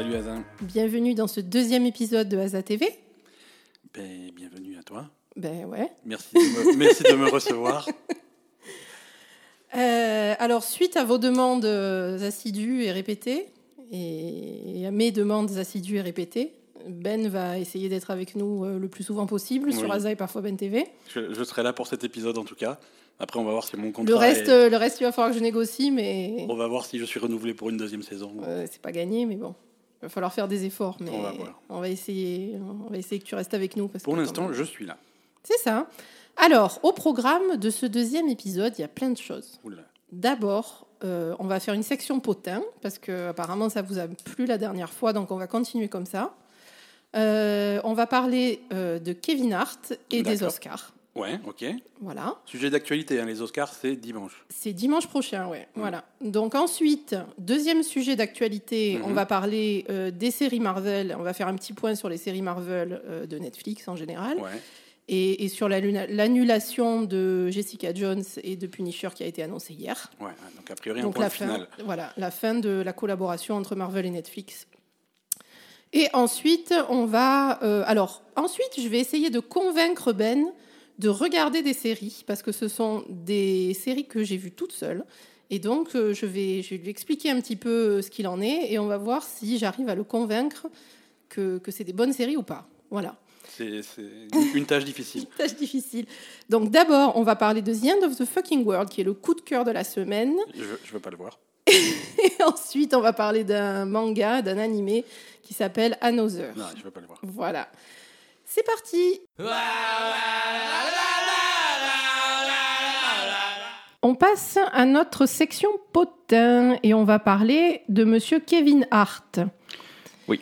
Salut Azin. Bienvenue dans ce deuxième épisode de Aza TV. Ben, bienvenue à toi. Ben ouais. Merci de me, merci de me recevoir. Euh, alors, suite à vos demandes euh, assidues et répétées, et à mes demandes assidues et répétées, Ben va essayer d'être avec nous euh, le plus souvent possible sur. Aza et parfois Ben TV. Je, je serai là pour cet épisode en tout cas. Après, on va voir si mon contrat. Le reste, est- le reste, il va falloir que je négocie, mais On va voir si je suis renouvelé pour une deuxième saison. euh, c'est pas gagné, mais bon. Il va falloir faire des efforts, mais On va voir. on va essayer, on va essayer que tu restes avec nous. Parce Pour l'instant, je suis là. C'est ça. Alors, au programme de ce deuxième épisode, il y a plein de choses. D'abord, euh, on va faire une section potin, parce que apparemment ça vous a plu la dernière fois, donc on va continuer comme ça. Euh, on va parler euh, de Kevin Hart et des. Oscars. Ouais, ok. Voilà. Sujet d'actualité, hein, les Oscars, c'est dimanche. C'est dimanche prochain, ouais. Voilà. Donc ensuite, deuxième sujet d'actualité, Mhm. on va parler euh, des séries Marvel. On va faire un petit point sur les séries Marvel euh, de Netflix en général. Ouais. Et, et sur la- l'annulation de Jessica Jones et de Punisher qui a été annoncée hier. Ouais. Donc, a priori, un Donc point la fin, final. voilà, la fin de la collaboration entre Marvel et Netflix. Et ensuite, on va. euh, alors, ensuite, je vais essayer de convaincre Ben de regarder des séries parce que ce sont des séries que j'ai vues toutes seules. Et donc, euh, je, vais, je vais lui expliquer un petit peu euh, ce qu'il en est et on va voir si j'arrive à le convaincre que, que c'est des bonnes séries ou pas. Voilà. C'est une tâche difficile. Tâche difficile. Donc, d'abord, on va parler de The End of the Fucking World, qui est le coup de cœur de la semaine. Je, je veux pas le voir. Et ensuite, on va parler d'un manga, d'un animé qui s'appelle Another. Non, je veux pas le voir. Voilà. C'est parti On passe à notre section potin et on va parler de monsieur Kevin Hart. Oui.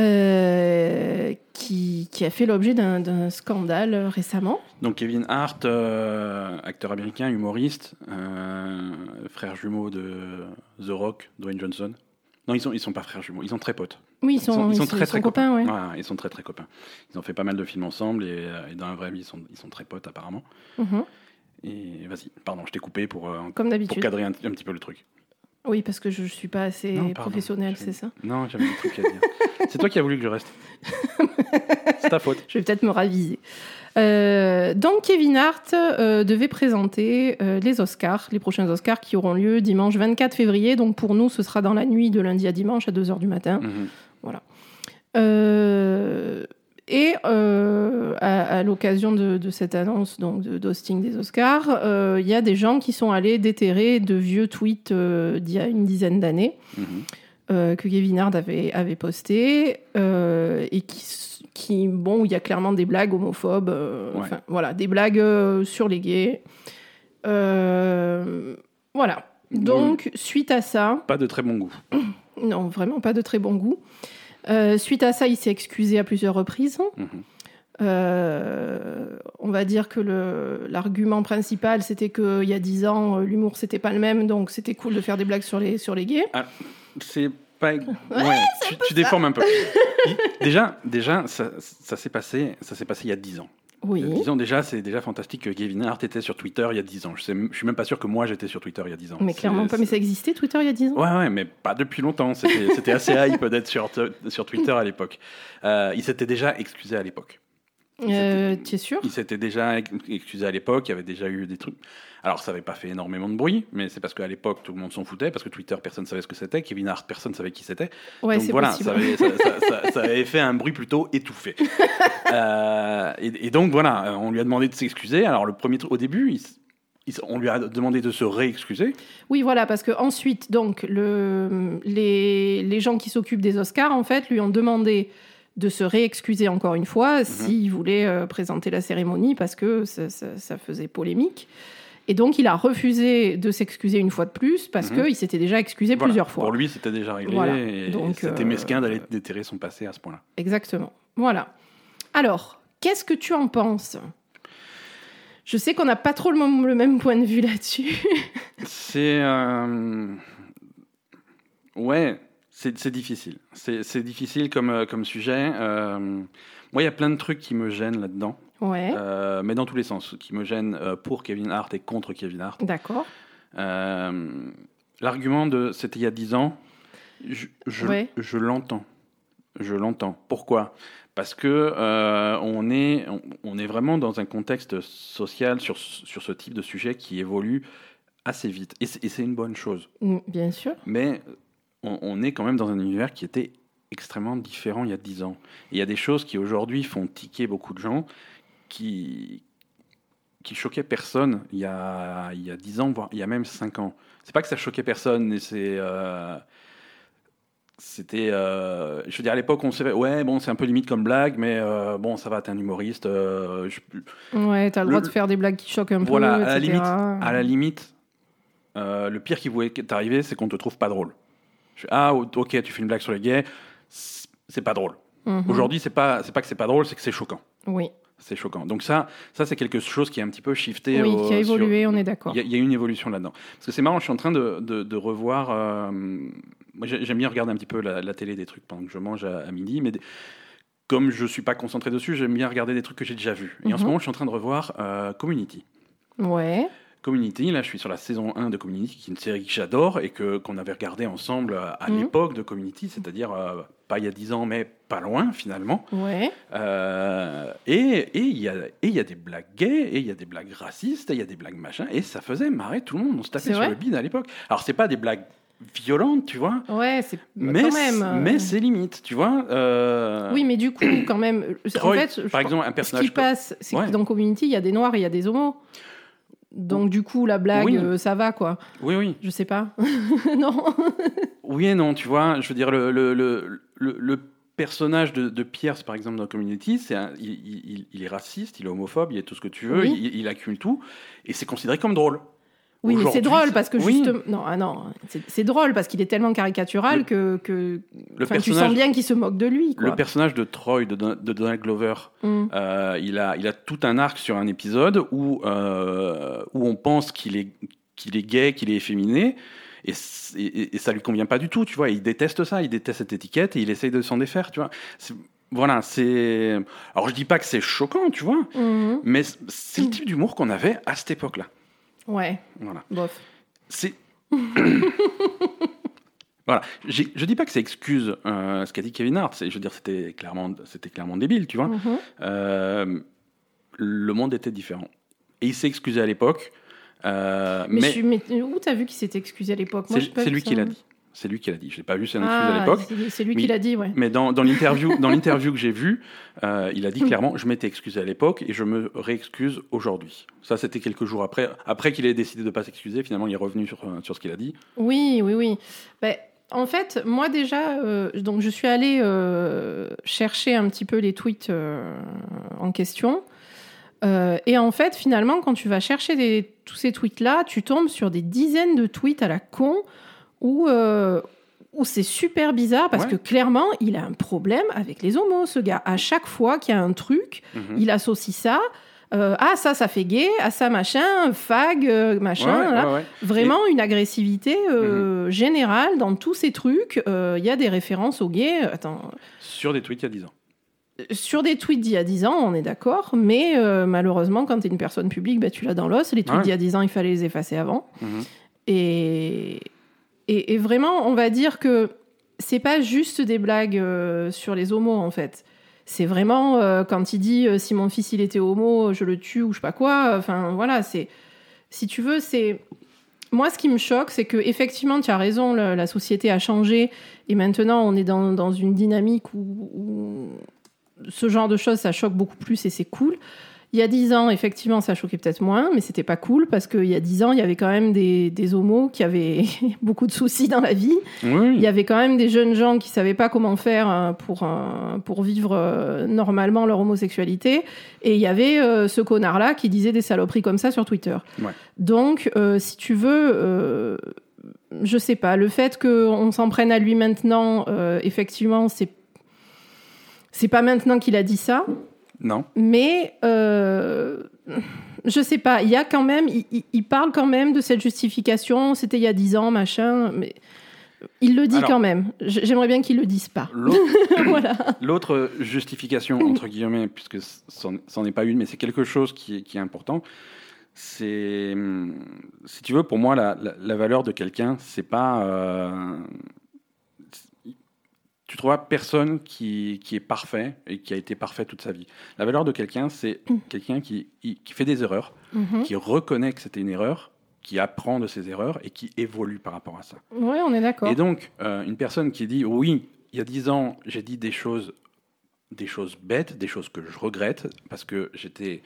Euh, qui, qui a fait l'objet d'un d'un scandale récemment. Donc Kevin Hart, euh, acteur américain, humoriste, euh, frère jumeau de The Rock, Dwayne Johnson. Non, ils sont ils sont pas frères jumeaux, ils sont très potes. Oui, ils sont, ils sont très très copains. ouais. Ouais, ils sont très très copains. Ils ont fait pas mal de films ensemble et, euh, et dans la vraie vie ils sont ils sont très potes apparemment. Mhm. Et vas-y, pardon, je t'ai coupé pour euh, Comme pour cadrer un, un petit peu le truc. Oui, parce que je ne suis pas assez Non, professionnelle, c'est ça? Non, j'avais des trucs à dire. C'est toi qui as voulu que je reste. C'est ta faute. Je vais peut-être me raviser. Euh, donc, Kevin Hart euh, devait présenter euh, les Oscars, les prochains Oscars qui auront lieu dimanche 24 février. Donc, pour nous, ce sera dans la nuit de lundi à dimanche à 2h du matin. Mhm. Euh, et à, à l'occasion de, de cette annonce donc de d'hosting des Oscars, il y a des gens qui sont allés déterrer de vieux tweets d'il y a une dizaine d'années Mhm. Euh, que Kevin avait, avait posté euh, et qui, bon, il y a clairement des blagues homophobes, euh, Ouais. enfin, voilà, des blagues sur les gays. Voilà. Donc, suite à ça, Pas de très bon goût. non, vraiment pas de très bon goût. Suite à ça, il s'est excusé à plusieurs reprises. Mhm. Euh, on va dire que l'argument principal, c'était qu'il y a dix ans, l'humour, c'était pas le même, donc c'était cool de faire des blagues sur les, sur les gays. C'est pas. Ouais, tu, tu déformes un peu. Déjà, déjà, ça, ça s'est passé, ça s'est passé il y a 10 ans. Oui. Il y a 10 ans déjà, c'est déjà fantastique que Kevin Hart était sur Twitter il y a 10 ans. Je, je suis même pas sûr que moi j'étais sur Twitter il y a 10 ans. Mais clairement pas, mais ça existait Twitter il y a 10 ans? Ouais, ouais, mais pas depuis longtemps. C'était c'était assez hype d'être sur, sur Twitter à l'époque. Euh, il s'était déjà excusé à l'époque. Euh, Tu es sûr Il s'était déjà ex- excusé à l'époque, il y avait déjà eu des trucs. Alors, ça n'avait pas fait énormément de bruit, mais c'est parce qu'à l'époque, tout le monde s'en foutait, parce que Twitter, personne ne savait ce que c'était, Kevin Hart, personne ne savait qui c'était. Ouais, Donc voilà, ça avait, ça, ça- ça- ça avait fait un bruit plutôt étouffé. Euh, et, et donc voilà, on lui a demandé de s'excuser. Alors, le premier au début, il il on lui a demandé de se réexcuser. Oui, voilà, parce que ensuite, donc, le, les, les gens qui s'occupent des Oscars, en fait, lui ont demandé de se réexcuser encore une Mhm. fois s'il voulait euh, présenter la cérémonie parce que ça, ça- ça faisait polémique. Et donc, il a refusé de s'excuser une fois de plus parce Mhm. qu'il s'était déjà excusé Voilà. plusieurs fois. Pour lui, c'était déjà réglé. Voilà. Et Donc, c'était euh, mesquin d'aller déterrer son passé à ce point-là. Exactement. Voilà. Alors, qu'est-ce que tu en penses? Je sais qu'on n'a pas trop le, même- le même point de vue là-dessus. C'est. euh, Ouais, c'est difficile. C'est difficile comme, euh, comme sujet. Euh, Moi, il y a plein de trucs qui me gênent là-dedans, ouais, euh, mais dans tous les sens, qui me gênent pour Kevin Hart et contre Kevin Hart. d'accord. Euh, L'argument de c'était il y a 10 ans, Je, je, Ouais. je l'entends. Je l'entends. Pourquoi? Parce que on, est, on, on est vraiment dans un contexte social sur, ce- sur ce type de sujet qui évolue assez vite. Et c'est et c'est une bonne chose. Mm, Bien sûr. Mais on, on est quand même dans un univers qui était extrêmement différent il y a 10 ans. Et il y a des choses qui aujourd'hui font tiquer beaucoup de gens qui qui choquaient personne il y a il y a 10 ans voire il y a même 5 ans. C'est pas que ça choquait personne mais c'est euh, c'était euh, je veux dire à l'époque on savait ouais bon c'est un peu limite comme blague mais euh, bon ça va t'es un humoriste euh, je- Ouais, t'as le, Le- droit de faire des blagues qui choquent un voilà peu, à la limite à la limite le pire qui pouvait t'arriver c'est qu'on te trouve pas drôle Je fais, ah ok tu fais une blague sur les gays c'est pas drôle Mhm. aujourd'hui c'est pas pas que c'est pas drôle c'est que c'est choquant Oui, c'est choquant donc ça ça c'est quelque chose qui est un petit peu shifté oui au- qui a sur- évolué, on est d'accord. il y, y a une évolution là-dedans. Parce que c'est marrant, je suis en train de, de- de revoir. euh, moi, j'ai- j'aime bien regarder un petit peu la, la télé des trucs pendant que je mange à, à midi, mais des- comme je suis pas concentré dessus, j'aime bien regarder des trucs que j'ai déjà vus. Et en ce Mhm. moment, je suis en train de revoir euh, Community. Ouais, Community, là, je suis sur la saison 1 de Community, qui est une série que j'adore et que qu'on avait regardé ensemble à Mhm. l'époque de Community, c'est-à-dire euh, pas il y a 10 ans, mais pas loin finalement. ouais. Euh, et il y, y a des blagues gays, et il y a des blagues racistes, et il y a des blagues machin, et ça faisait marrer tout le monde. On se tapait sur le bide à l'époque. Alors, c'est pas des blagues violentes, tu vois, Ouais, c'est mais, quand même. euh, mais c'est limite, tu vois. euh, Oui, mais du coup, quand même. en fait, par exemple, un ce personnage. qui passe, c'est Ouais. que dans Community, il y a des noirs et il y a des homos. Donc, du coup, la blague, Oui. euh, ça va, quoi. Oui, oui. Je sais pas. non. Oui et non, tu vois. Je veux dire, le, le, le, le- personnage de, de Pierce, par exemple, dans Community, c'est il, il- il est raciste, il est homophobe, il est tout ce que tu veux, Oui. il, il accumule tout, et c'est considéré comme drôle. Oui, mais c'est drôle parce que oui. justement. Non, ah non, c'est drôle parce qu'il est tellement caricatural Le- que, que Le tu sens bien qu'il se moque de lui. Quoi. le personnage de Troy, de, Don- de Donald Glover, Mm. Euh, il, a, il a tout un arc sur un épisode où, euh, où on pense qu'il est, qu'il est gay, qu'il est efféminé, et, c- et, et ça lui convient pas du tout, tu vois. Il déteste ça, il déteste cette étiquette, et il essaye de s'en défaire, tu vois. Voilà, c'est. Alors je dis pas que c'est choquant, tu vois, Mhm. mais c'est le type d'humour qu'on avait à cette époque-là. Ouais, Voilà. bof. C'est. voilà. Je dis pas que ça excuse euh, ce qu'a dit Kevin Hart. Je veux dire, c'était clairement, c'était clairement débile, tu vois. Mhm. Euh, le monde était différent. Et il s'est excusé à l'époque. euh, Mais, mais je suis- mais où t'as vu qu'il s'est excusé à l'époque? C'est lui ça. qui l'a dit. C'est lui qui l'a dit. Je l'ai pas vu, excuse Ah, à l'époque. c'est- lui Mais- qui l'a dit, ouais. Mais dans, dans l'interview, dans l'interview que j'ai vue, euh, il a dit clairement, je m'étais excusé à l'époque et je me réexcuse aujourd'hui. Ça, c'était quelques jours après, après qu'il ait décidé de pas s'excuser. Finalement, il est revenu sur, euh, sur ce qu'il a dit. Oui, oui, oui. Ben, en fait, moi déjà, euh, donc je suis allée euh, chercher un petit peu les tweets en question. Euh, et en fait, finalement, quand tu vas chercher des- tous ces tweets-là, tu tombes sur des dizaines de tweets à la con où, euh, où c'est super bizarre parce Ouais. que clairement, il a un problème avec les homos, ce gars. À chaque fois qu'il y a un truc, Mhm. il associe ça. euh, ah, ça, ça fait gay. Ah, ça, machin. Fag, euh, machin. Ouais, ouais, là. ouais, ouais. Vraiment une agressivité euh, Mhm. générale dans tous ces trucs. Il y a des références aux gays. Attends, Sur des tweets il y a 10 ans. sur des tweets d'il y a 10 ans, on est d'accord, mais malheureusement, quand tu es une personne publique, bah, tu l'as dans l'os. Les tweets Ouais. d'il y a 10 ans, il fallait les effacer avant. Mhm. Et, et, vraiment, on va dire que c'est pas juste des blagues euh, sur les homos, en fait. C'est vraiment euh, quand il dit euh, si mon fils il était homo, je le tue ou je sais pas quoi. Enfin voilà, c'est si tu veux, c'est moi ce qui me choque, c'est que effectivement tu as raison, la société a changé et maintenant on est dans, dans une dynamique où ce genre de choses ça choque beaucoup plus et c'est cool. Il y a dix ans, effectivement, ça choquait peut-être moins, mais c'était pas cool parce qu'il y a dix ans, il y avait quand même des, des homos qui avaient beaucoup de soucis dans la vie. Oui, Il y avait quand même des jeunes gens qui savaient pas comment faire euh, pour, euh, pour vivre euh, normalement leur homosexualité. Et il y avait euh, ce connard-là qui disait des saloperies comme ça sur Twitter. Ouais. Donc, euh, si tu veux, euh, je sais pas, le fait qu'on s'en prenne à lui maintenant, effectivement, c'est. C'est pas maintenant qu'il a dit ça, Non. mais euh, je sais pas, il y a quand même, il, parle quand même de cette justification, c'était il y a 10 ans, machin, mais il le dit Alors- quand même. J'aimerais bien qu'il le dise pas. L'autre voilà. Justification, entre guillemets, puisque c'en est pas une, mais c'est quelque chose qui est, qui est important, c'est, hum, si tu veux, pour moi, la, la- la valeur de quelqu'un, c'est pas, euh, tu trouveras personne qui, qui est parfait et qui a été parfait toute sa vie. La valeur de quelqu'un, c'est Mm. quelqu'un qui, qui fait des erreurs, Mhm. qui reconnaît que c'était une erreur, qui apprend de ses erreurs et qui évolue par rapport à ça. Oui, on est d'accord. Et donc, euh, une personne qui dit oui, il y a dix ans, j'ai dit des choses, des choses bêtes, des choses que je regrette parce que j'étais,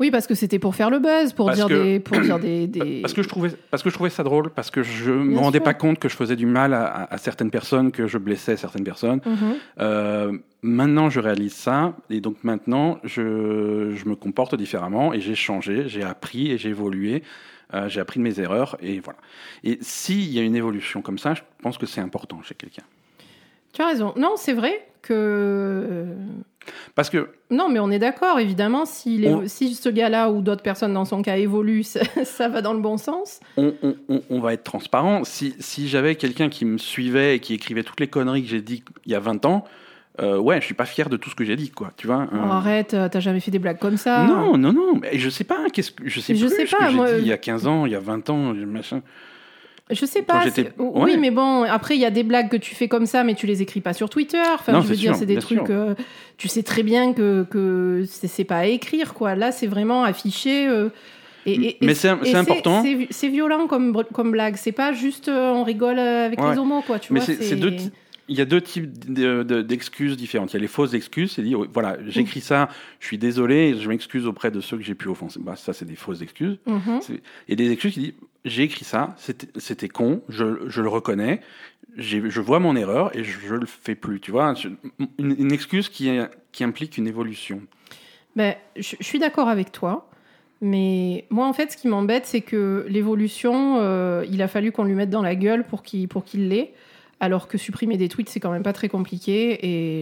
Oui, parce que c'était pour faire le buzz, pour Parce dire que- des, pour dire des, des- parce que je trouvais, parce que je trouvais ça drôle, parce que je me Bien rendais sûr. pas compte que je faisais du mal à, certaines personnes, que je blessais certaines personnes. Mhm. Euh, maintenant, je réalise ça, et donc maintenant, je, je me comporte différemment, et j'ai changé, j'ai appris et j'ai évolué. euh, j'ai appris de mes erreurs, et voilà. Et s'il y a une évolution comme ça, je pense que c'est important chez quelqu'un. Tu as raison. Non, c'est vrai que. Parce que Non, mais on est d'accord, évidemment, si, les- On- si ce gars-là ou d'autres personnes dans son cas évoluent, ça, ça va dans le bon sens. on, on- on- on va être transparent. Si, si j'avais quelqu'un qui me suivait et qui écrivait toutes les conneries que j'ai dit il y a 20 ans, euh, ouais, je suis pas fier de tout ce que j'ai dit, quoi. Tu vois Oh, euh, arrête, euh, t'as jamais fait des blagues comme ça. Non, non, non. Mais je sais pas. Qu'est-ce que je sais Je plus sais ce pas, que j'ai moi, dit il y a 15 ans, il y a 20 ans, machin. Je sais pas. c'est- Oui, ouais. mais bon, après, il y a des blagues que tu fais comme ça, mais tu les écris pas sur Twitter. Enfin, Non, je veux dire, c'est des trucs. euh, tu sais très bien que, que c'est pas à écrire, quoi. Là, c'est vraiment affiché. euh, et, et- Mais c'est- important. C'est violent comme, comme blague. C'est pas juste euh, on rigole euh, avec Ouais. les homos, quoi. Tu Mais c'est deux, il y a deux types de- de- d'excuses différentes. Il y a les fausses excuses, c'est dire voilà, j'écris ça, je suis désolé, je m'excuse auprès de ceux que j'ai pu offenser. Bah, ça, c'est des fausses excuses. Mhm. C'est- Et des excuses qui disent j'ai écrit ça, c'était con, je, je le reconnais, je vois mon erreur et je, le fais plus. Tu vois, Je- une, une excuse qui, implique une évolution. Ben, je, je suis d'accord avec toi. Mais moi, en fait, ce qui m'embête, c'est que l'évolution, euh, il a fallu qu'on lui mette dans la gueule pour qu'il l'ait. Alors que supprimer des tweets, c'est quand même pas très compliqué.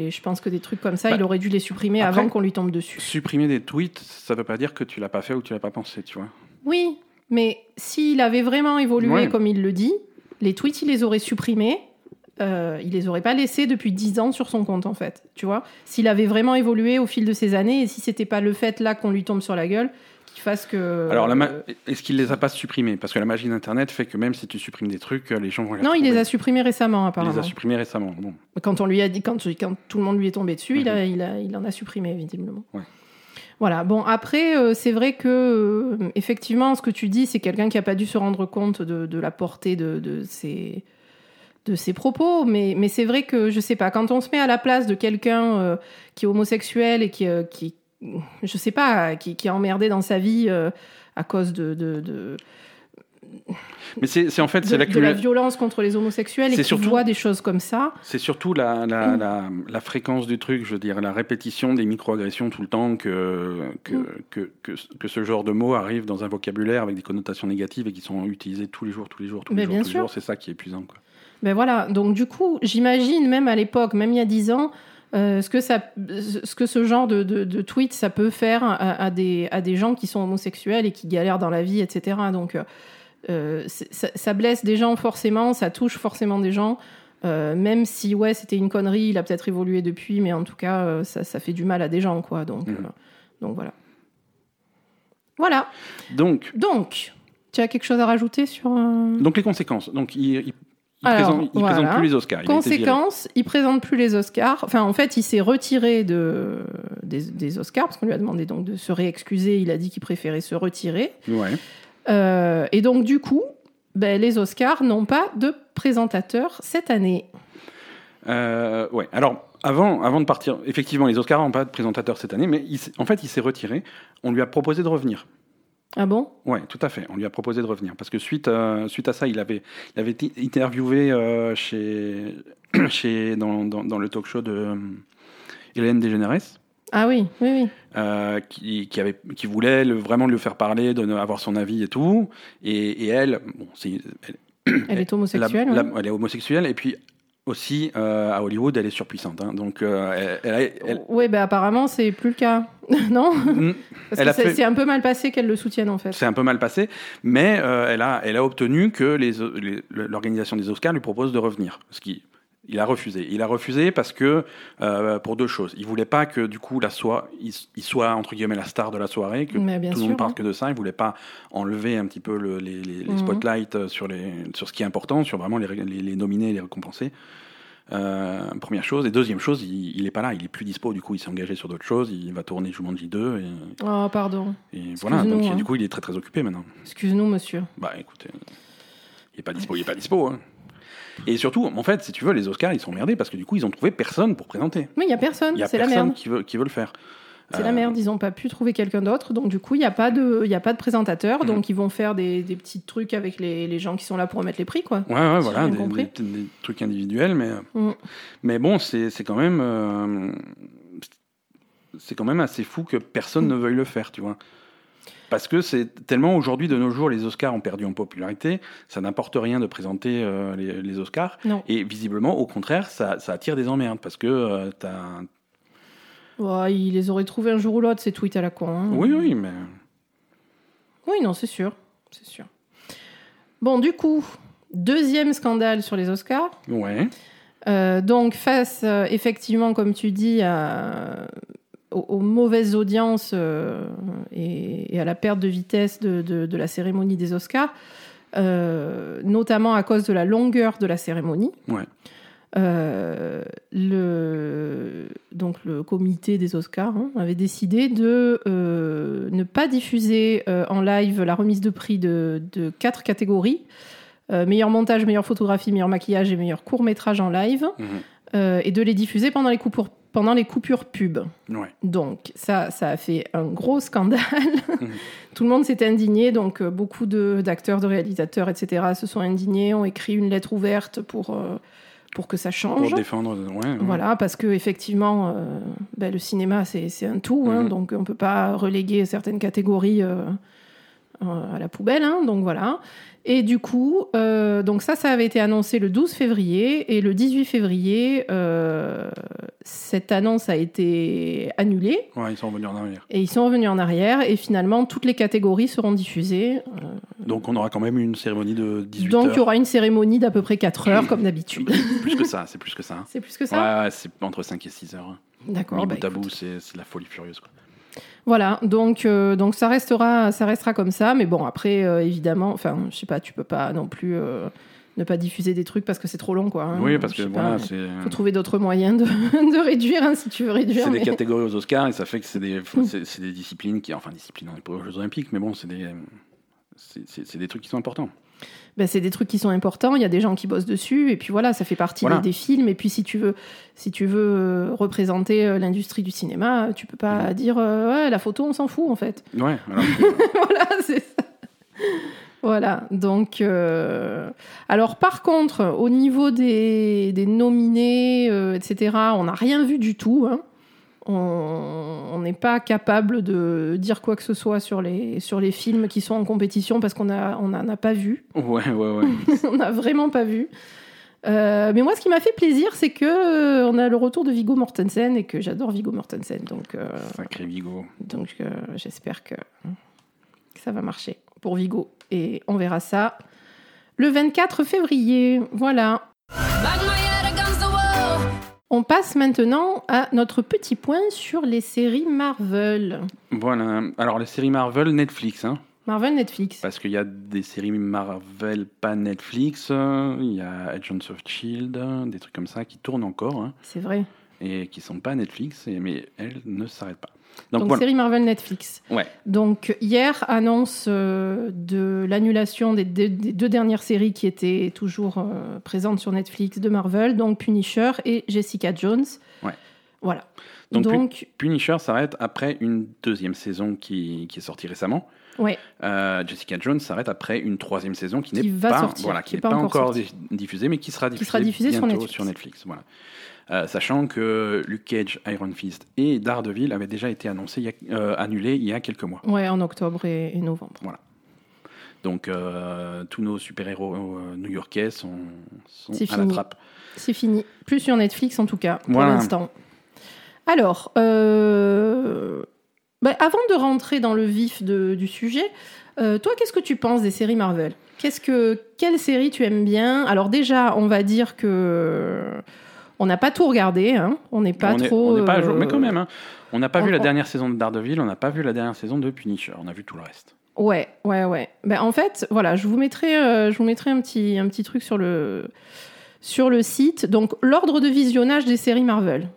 Et je pense que des trucs comme ça, Bah, il aurait dû les supprimer après- avant qu'on lui tombe dessus. Supprimer des tweets, ça veut pas dire que tu l'as pas fait ou tu l'as pas pensé, tu vois. Oui, mais s'il avait vraiment évolué Ouais. comme il le dit, les tweets, il les aurait supprimés. Euh, il les aurait pas laissés depuis 10 ans sur son compte, en fait. Tu vois? S'il avait vraiment évolué au fil de ces années, et si c'était pas le fait là qu'on lui tombe sur la gueule, qu'il fasse que. Alors, ma- euh, est-ce qu'il les a pas supprimés? Parce que la magie d'Internet fait que même si tu supprimes des trucs, les gens vont les Non, il les a supprimés récemment, Il les apparemment. a supprimés récemment. Bon. Quand on lui a dit, quand, quand tout le monde lui est tombé dessus, il, a, il, a, il en a supprimé, visiblement. Ouais. Voilà. Bon, après, euh, c'est vrai que, euh, effectivement, ce que tu dis, c'est quelqu'un qui n'a pas dû se rendre compte de, la portée de, ses propos, mais, c'est vrai que, je sais pas, quand on se met à la place de quelqu'un euh, qui est homosexuel et qui, qui je sais pas, qui, qui est emmerdé dans sa vie à cause de, Mais c'est en fait c'est de la violence contre les homosexuels et surtout- voit des choses comme ça, c'est surtout la, Mm. la, fréquence du truc, je veux dire, la répétition des microagressions tout le temps que, que, Mm. que, que, que ce genre de mots arrive dans un vocabulaire avec des connotations négatives et qui sont utilisés tous les jours, tous les jours, tous les Mais jours, bien tous les sûr. jours. C'est ça qui est épuisant. Quoi. Ben voilà, donc du coup, j'imagine même à l'époque, même il y a 10 ans, euh, ce, que ça, ce que ce genre de, de, de tweet ça peut faire à, à des, à des gens qui sont homosexuels et qui galèrent dans la vie, etc. Donc euh, ça, ça blesse des gens forcément, ça touche forcément des gens. euh, même si ouais c'était une connerie, il a peut-être évolué depuis, mais en tout cas euh, ça, ça fait du mal à des gens quoi. Donc, Mhm. euh, donc voilà. Voilà. Donc, Donc, tu as quelque chose à rajouter sur euh, donc les conséquences. Donc, il, il, il Alors, présente, il voilà. présente plus les Oscars. Il a été viré. Conséquence, il présente plus les Oscars. Enfin, en fait, il s'est retiré de, des, des Oscars parce qu'on lui a demandé donc de se réexcuser. Il a dit qu'il préférait se retirer. Ouais. Euh, et donc, du coup, ben, les Oscars n'ont pas de présentateur cette année. Euh, ouais. Alors, avant, avant de partir, effectivement, les Oscars n'ont pas de présentateur cette année, mais il en fait, il s'est retiré. On lui a proposé de revenir. Ah bon? Ouais, tout à fait. On lui a proposé de revenir parce que suite, euh, suite à ça, il avait, il avait été interviewé euh, chez, chez dans, dans, dans le talk show de Hélène DeGeneres, Ah oui, oui, oui. euh, qui, qui avait, qui voulait le- vraiment le faire parler, avoir son avis et tout. Et, et elle, bon, elle, Elle est homosexuelle. la- ouais. la- elle est homosexuelle et puis aussi euh, à Hollywood, elle est surpuissante. hein. donc, euh, elle, elle a- elle- Oui, ben apparemment, c'est plus le cas. non? Parce Elle que a c'est fait- un peu mal passé qu'elle le soutienne, en fait. C'est un peu mal passé, mais euh, elle, a, elle a obtenu que les, les- l'organisation des Oscars lui propose de revenir. Ce qui, il a refusé. Il a refusé parce que euh, pour deux choses. Il voulait pas que du coup la soie, il, il soit entre guillemets la star de la soirée, que tout le monde parle hein. que de ça. Il voulait pas enlever un petit peu le- les, les- les Mhm. spotlights euh, sur les sur ce qui est important, sur vraiment les, les, les nominés, les récompensés. Euh, première chose. Et deuxième chose, il, il est pas là, il est plus dispo. Du coup, il s'est engagé sur d'autres choses. Il va tourner Jumanji 2. Et, Oh, pardon. et voilà. Donc, hein. du coup, il est très très occupé maintenant. Excuse-nous, monsieur. Bah écoutez, il est pas dispo, il est pas dispo. hein. Et surtout, en fait, si tu veux, les Oscars, ils sont merdés parce que du coup, ils ont trouvé personne pour présenter. Mais il n'y a personne, Il a c'est la personne merde. qui veut, qui veut le faire. C'est Euh, la merde, ils n'ont pas pu trouver quelqu'un d'autre, donc du coup, il n'y a, pas de- il y a pas de présentateur, Mhm. donc ils vont faire des, des petits trucs avec les, les gens qui sont là pour remettre les prix, quoi. Ouais, ouais, Si voilà, des, trucs individuels, mais, Mm. mais bon, c'est c'est quand même. euh, c'est quand même assez fou que personne Mm. ne veuille le faire, tu vois. Parce que c'est tellement aujourd'hui, de nos jours, les Oscars ont perdu en popularité, ça n'importe rien de présenter euh, les, les Oscars. Non. Et visiblement, au contraire, ça, ça attire des emmerdes parce que euh, t'as. Ouais, ils les auraient trouvés un jour ou l'autre, ces tweets à la con. hein. Oui, oui, mais. Oui, non, c'est sûr. C'est sûr. Bon, du coup, deuxième scandale sur les Oscars. Ouais. Euh, donc, face euh, effectivement, comme tu dis, à- aux, aux mauvaises audiences euh, et, et à la perte de vitesse de, de- de la cérémonie des Oscars, euh, notamment à cause de la longueur de la cérémonie. Ouais. Euh, le, donc le comité des Oscars hein, avait décidé de euh, ne pas diffuser euh, en live la remise de prix de, de quatre catégories meilleur montage, meilleure photographie, meilleur maquillage et meilleur court métrage en live, euh, et de les diffuser pendant les coupures, pendant les coupures pub. Ouais. Donc ça, ça a fait un gros scandale. Tout le monde s'est indigné, donc euh, beaucoup d'acteurs, de, réalisateurs, etc. se sont indignés, ont écrit une lettre ouverte pour, euh, pour que ça change. Pour défendre. Ouais, ouais. Voilà, parce que effectivement, euh, ben, le cinéma c'est un tout, hein, Mhm. donc on peut pas reléguer certaines catégories euh, euh, à la poubelle, hein, donc voilà. Et du coup, euh, donc ça, ça avait été annoncé le 12 février, et le 18 février, euh, cette annonce a été annulée, Ouais, ils sont revenus en arrière. et ils sont revenus en arrière, et finalement toutes les catégories seront diffusées. Euh, Donc on aura quand même une cérémonie de 18 donc il y heures. aura une cérémonie d'à peu près 4 heures, comme d'habitude. plus que ça, c'est plus que ça. hein. C'est plus que ça Ouais, ouais, c'est entre 5 et 6 heures. hein. D'accord. Bah, bout à bout, c'est la folie furieuse. Quoi. Voilà, donc, euh, donc ça, restera, ça restera comme ça, mais bon, après, euh, évidemment, enfin, je sais pas, tu peux pas non plus euh, ne pas diffuser des trucs parce que c'est trop long, quoi. hein. oui, parce Je que sais pas, voilà, mais c'est faut trouver d'autres moyens de, de réduire, hein, si tu veux réduire. c'est des mais- catégories aux Oscars et ça fait que c'est des, c'est c'est des disciplines qui, enfin, disciplines, on est pas aux Jeux Olympiques, mais bon, c'est des, c'est- c'est c'est des trucs qui sont importants. Ben, c'est des trucs qui sont importants, il y a des gens qui bossent dessus, et puis voilà, ça fait partie Voilà. des, des films, et puis si tu veux, si tu veux euh, représenter euh, l'industrie du cinéma, tu peux pas Mhm. dire, euh, ouais, la photo, on s'en fout, en fait. Ouais, alors que- voilà, c'est ça. Voilà, donc. euh, Alors, par contre, au niveau des, des nominés, euh, etc., on n'a rien vu du tout. hein. On n'est pas capable de dire quoi que ce soit sur les, sur les films qui sont en compétition parce qu'on n'en on a pas vu. ouais, ouais, ouais. on n'a vraiment pas vu. Euh, mais moi, ce qui m'a fait plaisir, c'est que euh, on a le retour de Viggo Mortensen et que j'adore Viggo Mortensen. Donc, euh, Sacré Vigo. donc euh, j'espère que, que ça va marcher pour Vigo. Et on verra ça le 24 février. Voilà. On passe maintenant à notre petit point sur les séries Marvel. Voilà. Alors les séries Marvel, Netflix, hein, Marvel Netflix. parce qu'il y a des séries Marvel pas Netflix. Il y a Agents of Shield, des trucs comme ça qui tournent encore hein, C'est vrai. et qui sont pas Netflix, et, mais elles ne s'arrêtent pas. Donc, Donc, voilà. série Marvel Netflix. Ouais. Donc hier, annonce euh, de l'annulation des, deux- des deux dernières séries qui étaient toujours euh, présentes sur Netflix de Marvel, donc Punisher et Jessica Jones. Ouais. Voilà. Donc, Donc, Punisher s'arrête après une deuxième saison qui, qui est sortie récemment. ouais. Euh, Jessica Jones s'arrête après une troisième saison qui n'est Qui pas, sortir, voilà, qui qui est n'est pas pas, encore diffusée, mais qui sera diffusée, sera diffusée sur bientôt Netflix. Netflix, voilà. Euh, sachant que Luke Cage, Iron Fist et Daredevil avaient déjà été annoncés, il y a- euh, annulés il y a quelques mois. Ouais, en octobre et, et novembre. Donc euh, tous nos super-héros new-yorkais sont, sont C'est à la fini. trappe. C'est fini. Plus sur Netflix en tout cas, pour Voilà. l'instant. Alors, bah, avant de rentrer dans le vif de- du sujet, toi, qu'est-ce que tu penses des séries Marvel? Qu'est-ce que quelle série tu aimes bien? Alors déjà, on va dire que on n'a pas tout regardé, hein. on n'est pas on est- trop. on n'est pas à jour, euh, mais quand même, hein. on n'a pas on- vu la dernière saison de Daredevil, on n'a pas vu la dernière saison de Punisher, on a vu tout le reste. Ouais, ouais, ouais. Ben, en fait, voilà, je vous mettrai, euh, je vous mettrai un petit, un petit truc sur le, sur le site donc l'ordre de visionnage des séries Marvel.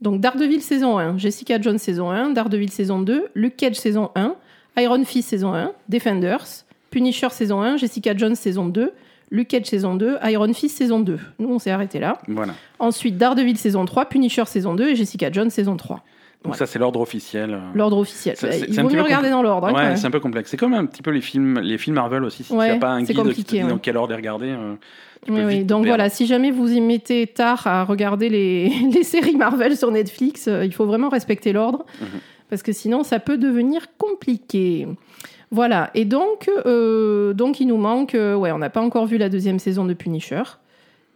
Donc Daredevil saison 1, Jessica Jones saison 1, Daredevil saison 2, Luke Cage saison 1, Iron Fist saison 1, Defenders, Punisher saison 1, Jessica Jones saison 2, Luke Cage saison 2, Iron Fist saison 2. Nous on s'est arrêté là. Voilà. Ensuite Daredevil saison 3, Punisher saison 2 et Jessica Jones saison 3. Donc ça, c'est l'ordre officiel. euh. L'ordre officiel. C'est- Il vaut mieux regarder dans l'ordre. hein, Ouais, c'est un peu complexe. C'est comme un petit peu les films, les films Marvel aussi. Si Ouais, tu n'as pas un guide qui te compliqué, dit dans quel ordre les regarder, euh, Oui, Donc perdre. voilà, si jamais vous y mettez tard à regarder les, les séries Marvel sur Netflix, euh, il faut vraiment respecter l'ordre, Mhm. parce que sinon ça peut devenir compliqué. Voilà, et donc, euh, donc il nous manque, euh, ouais, on n'a pas encore vu la deuxième saison de Punisher,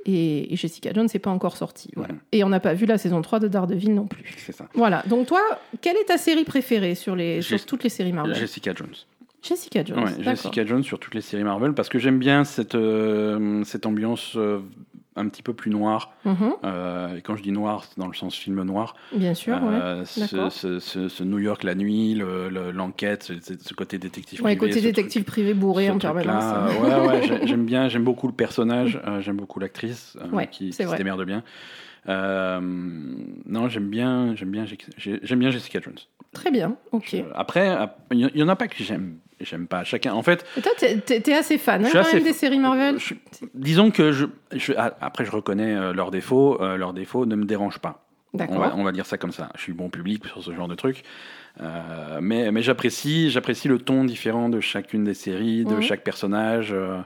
et, et Jessica Jones n'est pas encore sortie. Voilà. Et on n'a pas vu la saison 3 de Daredevil non plus. C'est ça. Voilà, donc toi, quelle est ta série préférée sur, les, sur toutes les séries Marvel? Jessica Jones. Jessica Jones. Ouais, d'accord. Jessica Jones sur toutes les séries Marvel parce que j'aime bien cette, euh, cette ambiance euh, un petit peu plus noire. Mhm, Euh, et quand je dis noir, c'est dans le sens film noir. bien sûr, ouais. Euh, ce, d'accord. ce- ce- ce New York la nuit, le- le- l'enquête, ce, côté détective Ouais, privé. côté détective truc- privé bourré en permanence. ouais, ouais, j'ai- j'aime bien, j'aime beaucoup le personnage, euh, j'aime beaucoup l'actrice euh, Ouais, qui, qui se démerde bien. Non, j'aime bien, j'aime bien, j'ai- j'aime bien Jessica Jones. Très bien, ok. Après, ap- il y, en a pas que j'aime, j'aime pas. Chacun, en fait, Et toi, t'es- t'es assez fan hein, Je suis quand assez même des séries Marvel je- disons que je, je- ah, après je reconnais euh, leurs défauts, euh, leurs défauts ne me dérangent pas. On va, on va dire ça comme ça. Je suis bon public sur ce genre de truc. Euh, mais mais j'apprécie, j'apprécie le ton différent de chacune des séries, de Mhm. chaque personnage. Euh,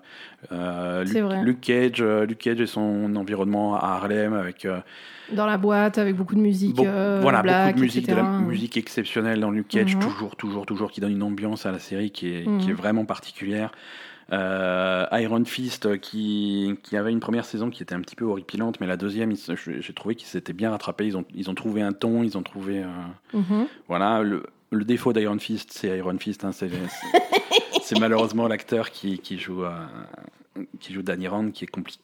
euh, C'est Luke, vrai. Luke Cage, euh, Luke Cage et son environnement à Harlem avec euh, Dans la boîte avec beaucoup de musique, voilà, black, beaucoup de musique, de la musique exceptionnelle dans Luke Cage, Mhm. toujours, toujours, toujours, qui donne une ambiance à la série qui est, Mhm. qui est vraiment particulière. Euh, Iron Fist, euh, qui, qui avait une première saison qui était un petit peu horripilante, mais la deuxième, j'ai trouvé qu'ils s'étaient bien rattrapés. Ils ont, ils ont trouvé un ton, ils ont trouvé. euh, Mhm. voilà, le, le défaut d'Iron Fist, c'est Iron Fist. hein, c'est, malheureusement l'acteur qui, qui joue, euh, qui joue Danny Rand, qui est compli-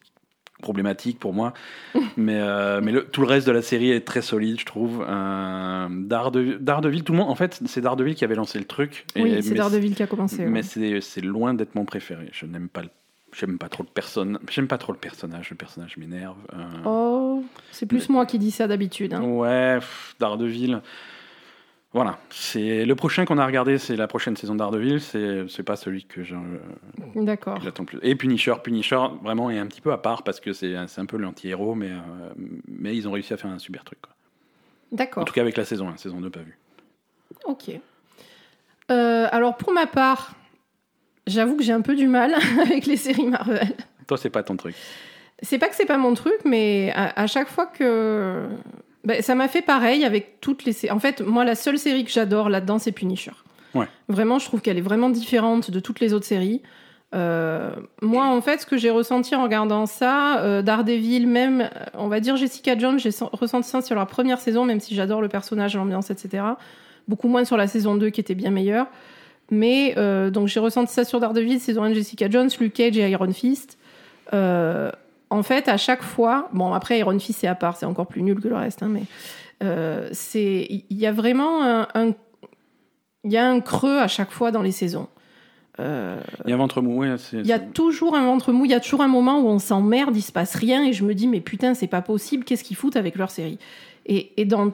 problématique pour moi. mais euh, mais le- tout le reste de la série est très solide, je trouve. Euh, Darede- Daredevil, tout le monde, en fait, c'est Daredevil qui avait lancé le truc. et- Oui, c'est Daredevil qui a commencé. Mais ouais. c'est, loin d'être mon préféré. Je n'aime pas le J'aime pas trop le personne, j'aime pas trop le personnage. Le personnage m'énerve. euh. Oh, c'est plus moi qui dis ça d'habitude. hein. Ouais, pff, Daredevil. Voilà, c'est le prochain qu'on a regardé, c'est la prochaine saison de Daredevil. C'est c'est pas celui que D'accord. j'attends plus. Et Punisher, Punisher vraiment est un petit peu à part parce que c'est un peu l'anti-héros, mais euh, mais ils ont réussi à faire un super truc. quoi. En D'accord. tout cas avec la saison 1, saison 2 pas vu. Ok. Euh, alors pour ma part, j'avoue que j'ai un peu du mal avec les séries Marvel. Toi c'est pas ton truc. C'est pas que c'est pas mon truc, mais à, à chaque fois que. Ben, ça m'a fait pareil avec toutes les séries. En fait, moi, la seule série que j'adore là-dedans, c'est Punisher. Ouais. Vraiment, je trouve qu'elle est vraiment différente de toutes les autres séries. Euh, moi, en fait, ce que j'ai ressenti en regardant ça, euh, Daredevil, même, on va dire Jessica Jones, j'ai sen- ressenti ça sur la première saison, même si j'adore le personnage, l'ambiance, etc. Beaucoup moins sur la saison 2 qui était bien meilleure. Mais euh, donc j'ai ressenti ça sur Daredevil, saison 1 de Jessica Jones, Luke Cage et Iron Fist. En fait, à chaque fois, bon après Iron Fist c'est à part, c'est encore plus nul que le reste, hein, mais euh, c'est il y a vraiment un, il y a un creux à chaque fois dans les saisons. Euh, Il y a un ventre mou, ouais, il y a toujours un ventre mou, il y a toujours un moment où on s'emmerde, il se passe rien et je me dis mais putain c'est pas possible, qu'est-ce qu'ils foutent avec leur série? Et, et dans,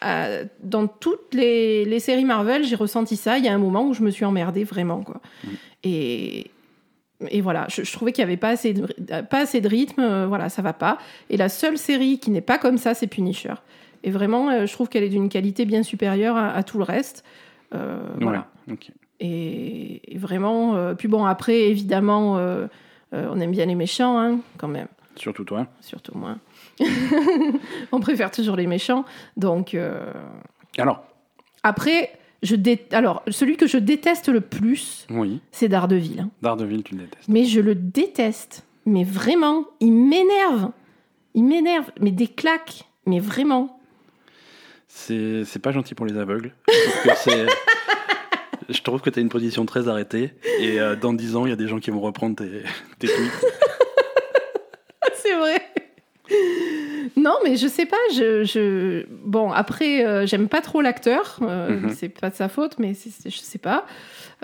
à- dans toutes les, les séries Marvel, j'ai ressenti ça, il y a un moment où je me suis emmerdée vraiment quoi. Mm. Et, et voilà, je, je trouvais qu'il n'y avait pas assez, de, pas assez de rythme, euh, voilà ça va pas. Et la seule série qui n'est pas comme ça, c'est Punisher. Et vraiment, euh, je trouve qu'elle est d'une qualité bien supérieure à, à tout le reste. Euh, ouais, voilà. Et, et vraiment, euh, puis bon, après, évidemment, on aime bien les méchants, hein, quand même, Surtout toi. surtout moi. on préfère toujours les méchants. Donc, Alors, après, je dé- alors, celui que je déteste le plus, oui, c'est Daredevil. hein. Daredevil, tu le détestes. Mais je le déteste. Mais vraiment, il m'énerve. Il m'énerve. Mais des claques. Mais vraiment. C'est pas gentil pour les aveugles. Je trouve que c'est- Je trouve que tu as une position très arrêtée. Et euh, dans 10 ans, il y a des gens qui vont reprendre tes, tes tweets. c'est vrai. Non, mais je sais pas. Je, je... Bon, après, euh, j'aime pas trop l'acteur. euh, Mhm. C'est pas de sa faute, mais je sais pas.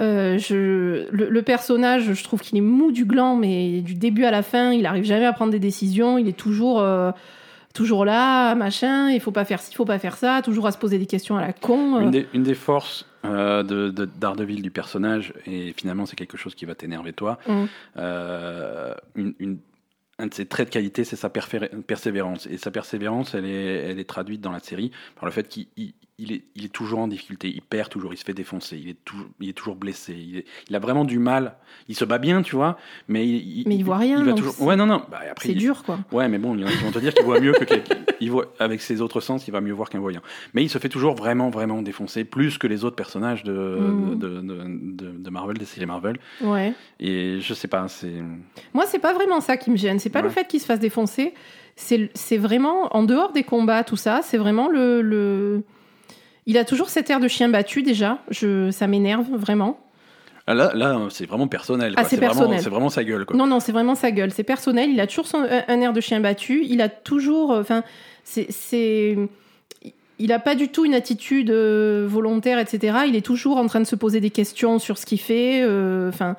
Euh, je... le, le personnage, je trouve qu'il est mou du gland, mais du début à la fin, il arrive jamais à prendre des décisions. Il est toujours, euh, toujours là, machin. Il faut pas faire ci, il faut pas faire ça. Toujours à se poser des questions à la con. Une des, une des forces euh, de, de Daredevil du personnage, et finalement c'est quelque chose qui va t'énerver toi, Mm. euh, une, une- un de ses traits de qualité, c'est sa persévérance. Et sa persévérance, elle est, elle est traduite dans la série par le fait qu'il il- est, il est toujours en difficulté, il perd toujours, il se fait défoncer, il est, toujours, il est toujours blessé, il, est- il a vraiment du mal. Il se bat bien, tu vois, mais il, Mais il voit rien, va toujours... Ouais, non, non. Bah, après, C'est dur, quoi. Ouais, mais bon, il y en a qui vont te dire qu'il voit mieux que. Il voit, avec ses autres sens, il va mieux voir qu'un voyant. Mais il se fait toujours vraiment, vraiment défoncer, plus que les autres personnages de, Mhm. de, de, Marvel, des séries Marvel. Ouais. Et je sais pas, c'est. Moi, c'est pas vraiment ça qui me gêne. C'est pas le fait qu'il se fasse défoncer. C'est c'est vraiment, en dehors des combats, tout ça, c'est vraiment le, le- Il a toujours cet air de chien battu, déjà. Je... Ça m'énerve, vraiment. Ah, Là, là c'est vraiment personnel. Ah, c'est vraiment- personnel. C'est vraiment sa gueule. Quoi. Non, non, c'est vraiment sa gueule. C'est personnel. Il a toujours son- un, air de chien battu. Il a toujours. euh, Enfin, c'est. Il n'a pas du tout une attitude euh, volontaire, etc. Il est toujours en train de se poser des questions sur ce qu'il fait. euh, Enfin.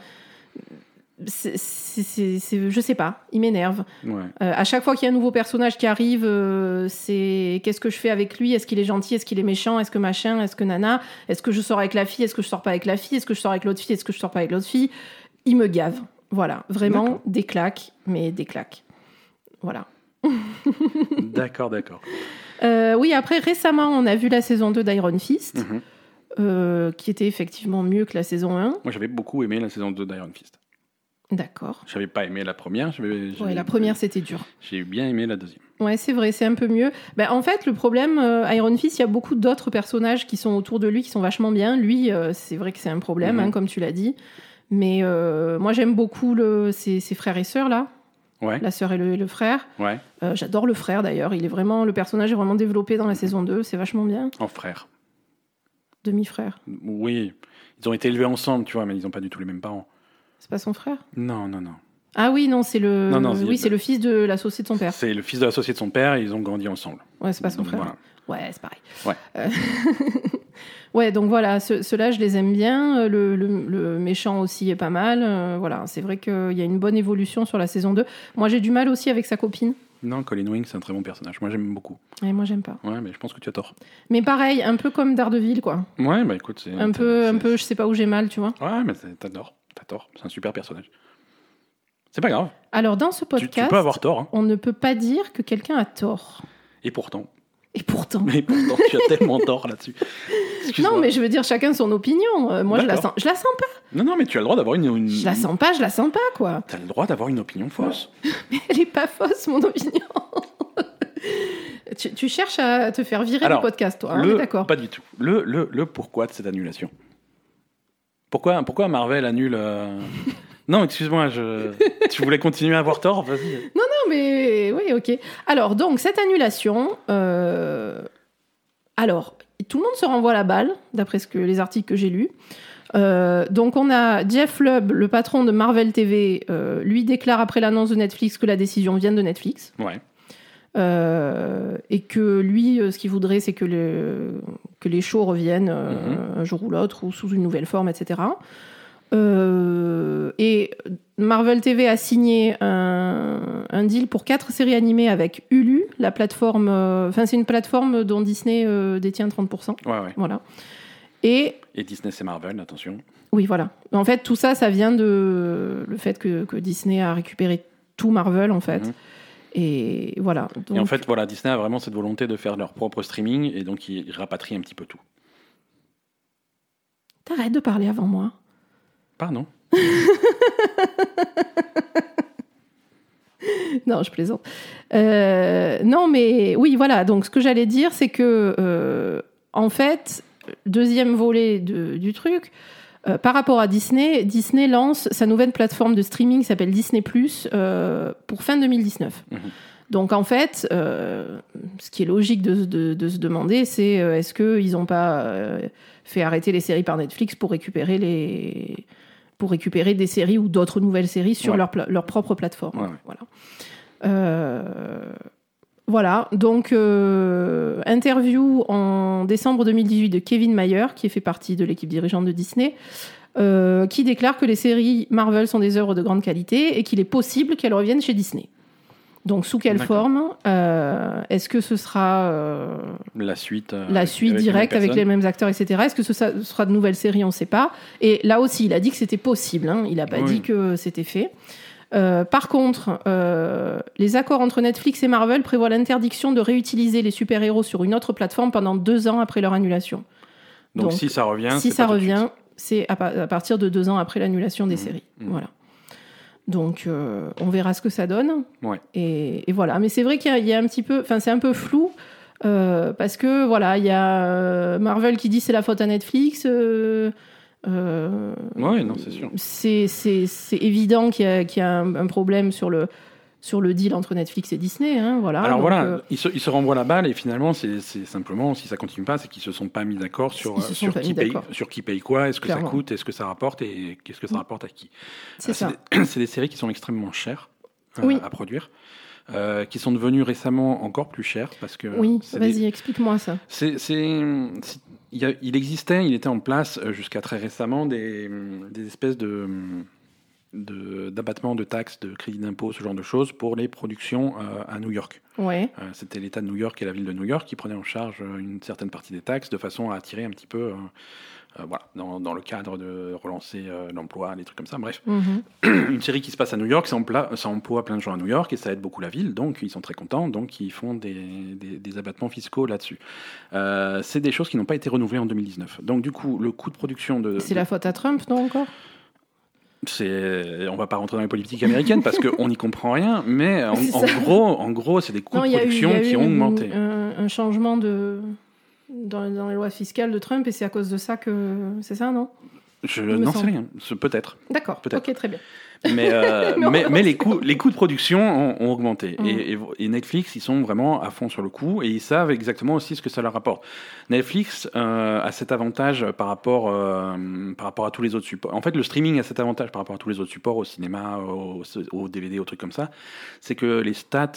C'est- c'est- c'est- je sais pas, il m'énerve. Ouais. Euh, à chaque fois qu'il y a un nouveau personnage qui arrive, euh, c'est qu'est-ce que je fais avec lui? Est-ce qu'il est gentil? Est-ce qu'il est méchant? Est-ce que machin? Est-ce que nana? Est-ce que je sors avec la fille? Est-ce que je sors pas avec la fille? Est-ce que je sors avec l'autre fille? Est-ce que je sors pas avec l'autre fille? Il me gave. Voilà, vraiment D'accord. des claques, mais des claques. Voilà. D'accord, d'accord. Euh, oui, après récemment, on a vu la saison 2 d'Iron Fist, Mhm. qui était effectivement mieux que la saison 1. Moi, j'avais beaucoup aimé la saison 2 d'Iron Fist. D'accord. J'avais pas aimé la première. Ouais, la première, c'était dur. J'ai bien aimé la deuxième. Ouais, c'est vrai, c'est un peu mieux. Ben, en fait, le problème, euh, Iron Fist, il y a beaucoup d'autres personnages qui sont autour de lui, qui sont vachement bien. Lui, euh, c'est vrai que c'est un problème, Mhm. hein, comme tu l'as dit. Mais euh, moi, j'aime beaucoup le, ses, ses frères et sœurs, là. Ouais, La sœur et le, le frère. ouais. J'adore le frère, d'ailleurs. Il est vraiment, le personnage est vraiment développé dans la saison 2. C'est vachement bien. En frère. Demi-frère. Oui. Ils ont été élevés ensemble, tu vois, mais ils n'ont pas du tout les mêmes parents. C'est pas son frère? Non, non, non. Ah oui, non, c'est le, Non, non, c'est- oui, c'est le fils de l'associé de son père. C'est le fils de l'associé de son père et ils ont grandi ensemble. Ouais, c'est pas son Donc, frère. voilà. Ouais, c'est pareil. Ouais. Euh, ouais, donc voilà, ce- ceux-là, je les aime bien. Le, le- le méchant aussi est pas mal. Euh, voilà, c'est vrai qu'il y a une bonne évolution sur la saison 2. Moi, j'ai du mal aussi avec sa copine. Non, Colin Wing, c'est un très bon personnage. Moi, j'aime beaucoup. Et moi, j'aime pas. Ouais, mais je pense que tu as tort. Mais pareil, un peu comme Daredevil, quoi. Ouais, bah écoute, c'est. Un peu, un peu, je sais pas où j'ai mal, tu vois. Ouais, mais t'as tort. Tort. C'est un super personnage. C'est pas grave. Alors, dans ce Tu, podcast, tu peux avoir tort. hein. on ne peut pas dire que quelqu'un a tort. Et pourtant. Et pourtant. Mais pourtant, tu as tellement tort là-dessus. Non, mais je veux dire, chacun son opinion. Euh, moi, je la, sens, je la sens pas. Non, non, mais tu as le droit d'avoir une. une... Je la sens pas, je la sens pas, quoi. T'as le droit d'avoir une opinion fausse. Elle est pas fausse, mon opinion. tu, tu cherches à te faire virer Alors, du podcast, toi. hein, le, d'accord. Pas du tout. Le, le, le pourquoi de cette annulation. Pourquoi, pourquoi Marvel annule. euh, Non, excuse-moi, je... tu voulais continuer à avoir tort Vas-y. Non, mais oui, ok. Alors, donc, cette annulation. euh, Alors, tout le monde se renvoie la balle, d'après ce que les articles que j'ai lus. Euh, donc, on a Jeff Lubb, le patron de Marvel TV, euh, lui déclare après l'annonce de Netflix que la décision vient de Netflix. Ouais. Euh, et que lui, euh, ce qu'il voudrait, c'est que, le- que les shows reviennent euh, Mhm. un jour ou l'autre, ou sous une nouvelle forme, etc. Euh, et Marvel TV a signé un, un deal pour quatre séries animées avec Hulu, la plateforme. Enfin, c'est une plateforme dont Disney détient 30%. Ouais, ouais. Voilà. Et Et Disney, c'est Marvel, attention. oui, voilà. En fait, tout ça, ça vient de le fait que, que Disney a récupéré tout Marvel, en fait. Mhm. Et voilà. Et en fait, voilà, Disney a vraiment cette volonté de faire leur propre streaming et donc ils rapatrient un petit peu tout. T'arrêtes de parler avant moi. Pardon. Non, je plaisante. Euh, non, mais oui, voilà. Donc, ce que j'allais dire, c'est que, euh, en fait, deuxième volet de- du truc, euh, par rapport à Disney, Disney lance sa nouvelle plateforme de streaming qui s'appelle Disney Plus pour fin 2019. Mhm. Donc, en fait, euh, ce qui est logique de, de- de se demander, c'est euh, est-ce qu'ils n'ont pas euh, fait arrêter les séries par Netflix pour récupérer les pour récupérer des séries ou d'autres nouvelles séries sur Ouais. leur, propre plateforme. Ouais, ouais. Voilà. Voilà, donc euh, interview en décembre 2018 de Kevin Mayer, qui fait partie de l'équipe dirigeante de Disney, euh, qui déclare que les séries Marvel sont des œuvres de grande qualité et qu'il est possible qu'elles reviennent chez Disney. Donc sous quelle forme Euh, Est-ce que ce sera euh, La suite. euh, la suite directe avec les mêmes acteurs, etc. Est-ce que ce sera de nouvelles séries On ne sait pas. Et là aussi, il a dit que c'était possible. hein. Il n'a pas Oui. dit que c'était fait. Euh, par contre, euh, les accords entre Netflix et Marvel prévoient l'interdiction de réutiliser les super-héros sur une autre plateforme pendant deux ans après leur annulation. Donc, Donc, si ça revient. si ça revient, c'est à, pa- à partir de deux ans après l'annulation des Mmh, séries. mmh. Voilà. Donc, euh, on verra ce que ça donne. Ouais. Et, et voilà. Mais c'est vrai qu'il y, y a un petit peu, enfin, c'est un peu flou. parce que voilà, il y a Marvel qui dit c'est la faute à Netflix. Euh, Ouais, non, c'est sûr. c'est évident qu'il y a, qu'il y a un, un problème sur le, sur le deal entre Netflix et Disney. hein, voilà. Alors Donc, voilà, euh, ils, se, ils se renvoient la balle et finalement, c'est simplement, si ça continue pas, c'est qu'ils se sont pas mis d'accord sur, Ils se sont sur, pas qui mis paye, d'accord. sur qui paye quoi, est-ce que Clairement. ça coûte, est-ce que ça rapporte et qu'est-ce que ça rapporte à qui. c'est Euh, ça. des- C'est des séries qui sont extrêmement chères euh, Oui. à produire. euh, qui sont devenues récemment encore plus chères parce que Oui, des- vas-y, explique-moi ça. C'est- il, y a- il existait, il était en place euh, jusqu'à très récemment des, des espèces de, de- d'abattements de taxes, de crédits d'impôt, ce genre de choses pour les productions euh, à New York. Ouais. Euh, c'était l'État de New York et la ville de New York qui prenaient en charge une certaine partie des taxes de façon à attirer un petit peu, euh, voilà, dans, dans le cadre de relancer euh, l'emploi, des trucs comme ça. Bref, Mhm. une série qui se passe à New York, ça emploie, ça emploie plein de gens à New York et ça aide beaucoup la ville, donc ils sont très contents, donc ils font des, des- des abattements fiscaux là-dessus. Euh, c'est des choses qui n'ont pas été renouvelées en 2019. Donc du coup, le coût de production de... C'est de- la faute à Trump, non encore? On va pas rentrer dans les politiques américaines parce qu'on n'y comprend rien, mais en, gros, en gros, c'est des coûts Non, de production eu qui ont augmenté. Un, un changement de dans, dans les lois fiscales de Trump et c'est à cause de ça que c'est ça, non? Je n'en sais rien, peut-être. D'accord. Peut-être. Ok, très bien. Mais, euh, Non. mais, mais les, coûts, les coûts de production ont, ont augmenté. Mhm. Et, et- et Netflix, ils sont vraiment à fond sur le coup et ils savent exactement aussi ce que ça leur apporte. Netflix euh, a cet avantage par rapport, euh, par rapport à tous les autres supports. En fait, le streaming a cet avantage par rapport à tous les autres supports, au cinéma, au, au DVD, aux trucs comme ça. C'est que les stats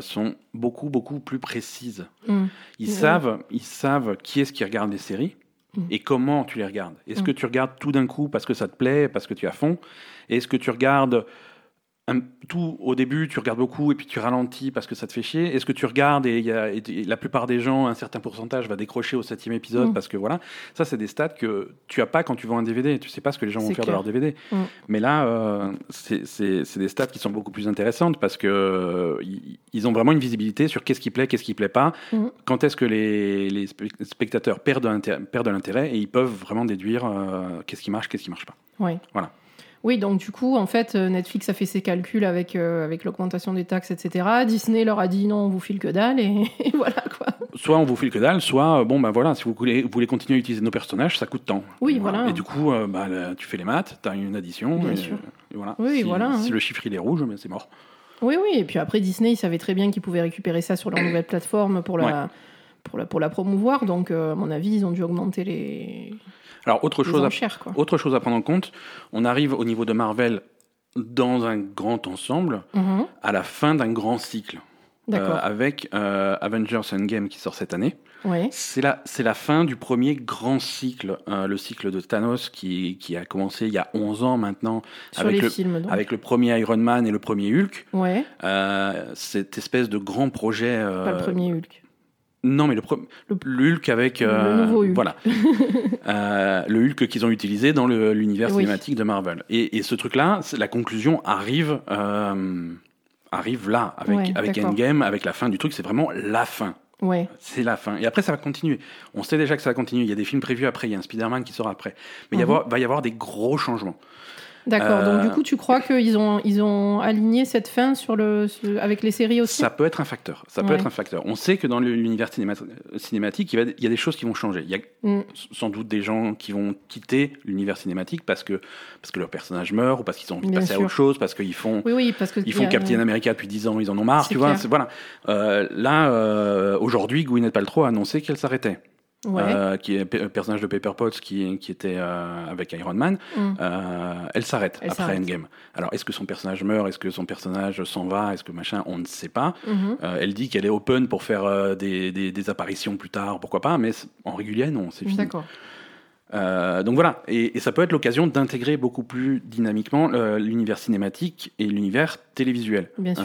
sont beaucoup, beaucoup plus précises. Mm. Ils, Ouais. savent, ils savent qui est-ce qui regarde les séries Mm. Et comment tu les regardes? Est-ce Mm. que tu regardes tout d'un coup parce que ça te plaît, parce que tu es à fond? Est-ce que tu regardes un- tout au début, tu regardes beaucoup et puis tu ralentis parce que ça te fait chier Est-ce que tu regardes et, il y a, et la plupart des gens, un certain pourcentage, va décrocher au septième épisode Mm. parce que voilà, ça c'est des stats que tu as pas quand tu vends un DVD. Tu sais pas ce que les gens vont faire de leur DVD. Mm. Mais là, euh, c'est des stats qui sont beaucoup plus intéressantes parce que euh, ils- ont vraiment une visibilité sur qu'est-ce qui plaît, qu'est-ce qui plaît pas, Mm. quand est-ce que les, les spe- spectateurs perdent perdent de l'intérêt et ils peuvent vraiment déduire euh, qu'est-ce qui marche, qu'est-ce qui marche pas. Ouais. Voilà. Oui, donc du coup, en fait, euh, Netflix a fait ses calculs avec, euh, avec l'augmentation des taxes, etc. Disney leur a dit non, on vous file que dalle, et, et voilà quoi. Soit on vous file que dalle, soit euh, bon bah voilà, si vous voulez, vous voulez continuer à utiliser nos personnages, ça coûte tant. Oui, voilà. Et du coup, euh, bah, là, tu fais les maths, tu as une addition. Bien et, sûr. et voilà. Oui, si, voilà, Si hein. le chiffre il est rouge, ben, c'est mort. Oui, oui, et puis après, Disney, ils savaient très bien qu'ils pouvaient récupérer ça sur leur nouvelle plateforme pour la, pour la, pour la promouvoir, donc euh, à mon avis, ils ont dû augmenter les, Alors autre chose à enchères. Autre chose à prendre en compte, on arrive au niveau de Marvel dans un grand ensemble, Mhm. à la fin d'un grand cycle. Euh, avec euh, Avengers Endgame qui sort cette année. Ouais. C'est la, c'est la fin du premier grand cycle, euh, le cycle de Thanos qui, qui a commencé il y a 11 ans maintenant, Sur avec les le, films, avec le premier Iron Man et le premier Hulk. Ouais, Euh, cette espèce de grand projet. euh, pas le premier Hulk. Non, mais le, Le- Hulk avec. Le euh, nouveau Hulk. Voilà. Euh, le Hulk qu'ils ont utilisé dans le- l'univers Oui. cinématique de Marvel. Et, et ce truc-là, la conclusion arrive, euh, arrive là, avec, Ouais, avec. Endgame, avec la fin du truc. C'est vraiment la fin. Ouais. C'est la fin. Et après, ça va continuer. On sait déjà que ça va continuer. Il y a des films prévus après. Il y a un Spider-Man qui sort après. Mais il Mhm. va y avoir des gros changements. D'accord. Euh, Donc du coup, tu crois qu'ils ont, ils ont aligné cette fin sur le, sur- avec les séries aussi Ça peut être un facteur. Ça peut être un facteur. On sait que dans l'univers cinéma- cinématique, il, va- il y a des choses qui vont changer. Il y a Mm. sans doute des gens qui vont quitter l'univers cinématique parce que, parce que leur personnage meurt ou parce qu'ils ont envie de passer à autre chose, parce qu'ils font, Oui, oui, parce que ils font a- Captain America depuis 10 ans, ils en ont marre, tu vois. clair. Voilà. Euh, là, euh, aujourd'hui, Gwyneth Paltrow a annoncé qu'elle s'arrêtait. Ouais. euh, qui est le personnage de Pepper Potts qui, qui était euh, avec Iron Man, Mm. euh, elle s'arrête après. Endgame. Alors, est-ce que son personnage meurt? Est-ce que son personnage s'en va? Est-ce que machin? On ne sait pas. Mhm. Euh, elle dit qu'elle est open pour faire des, des- des apparitions plus tard, pourquoi pas, mais en régulier, non, c'est fini. D'accord. Donc voilà, et, et ça peut être l'occasion d'intégrer beaucoup plus dynamiquement l'univers cinématique et l'univers télévisuel. Bien sûr.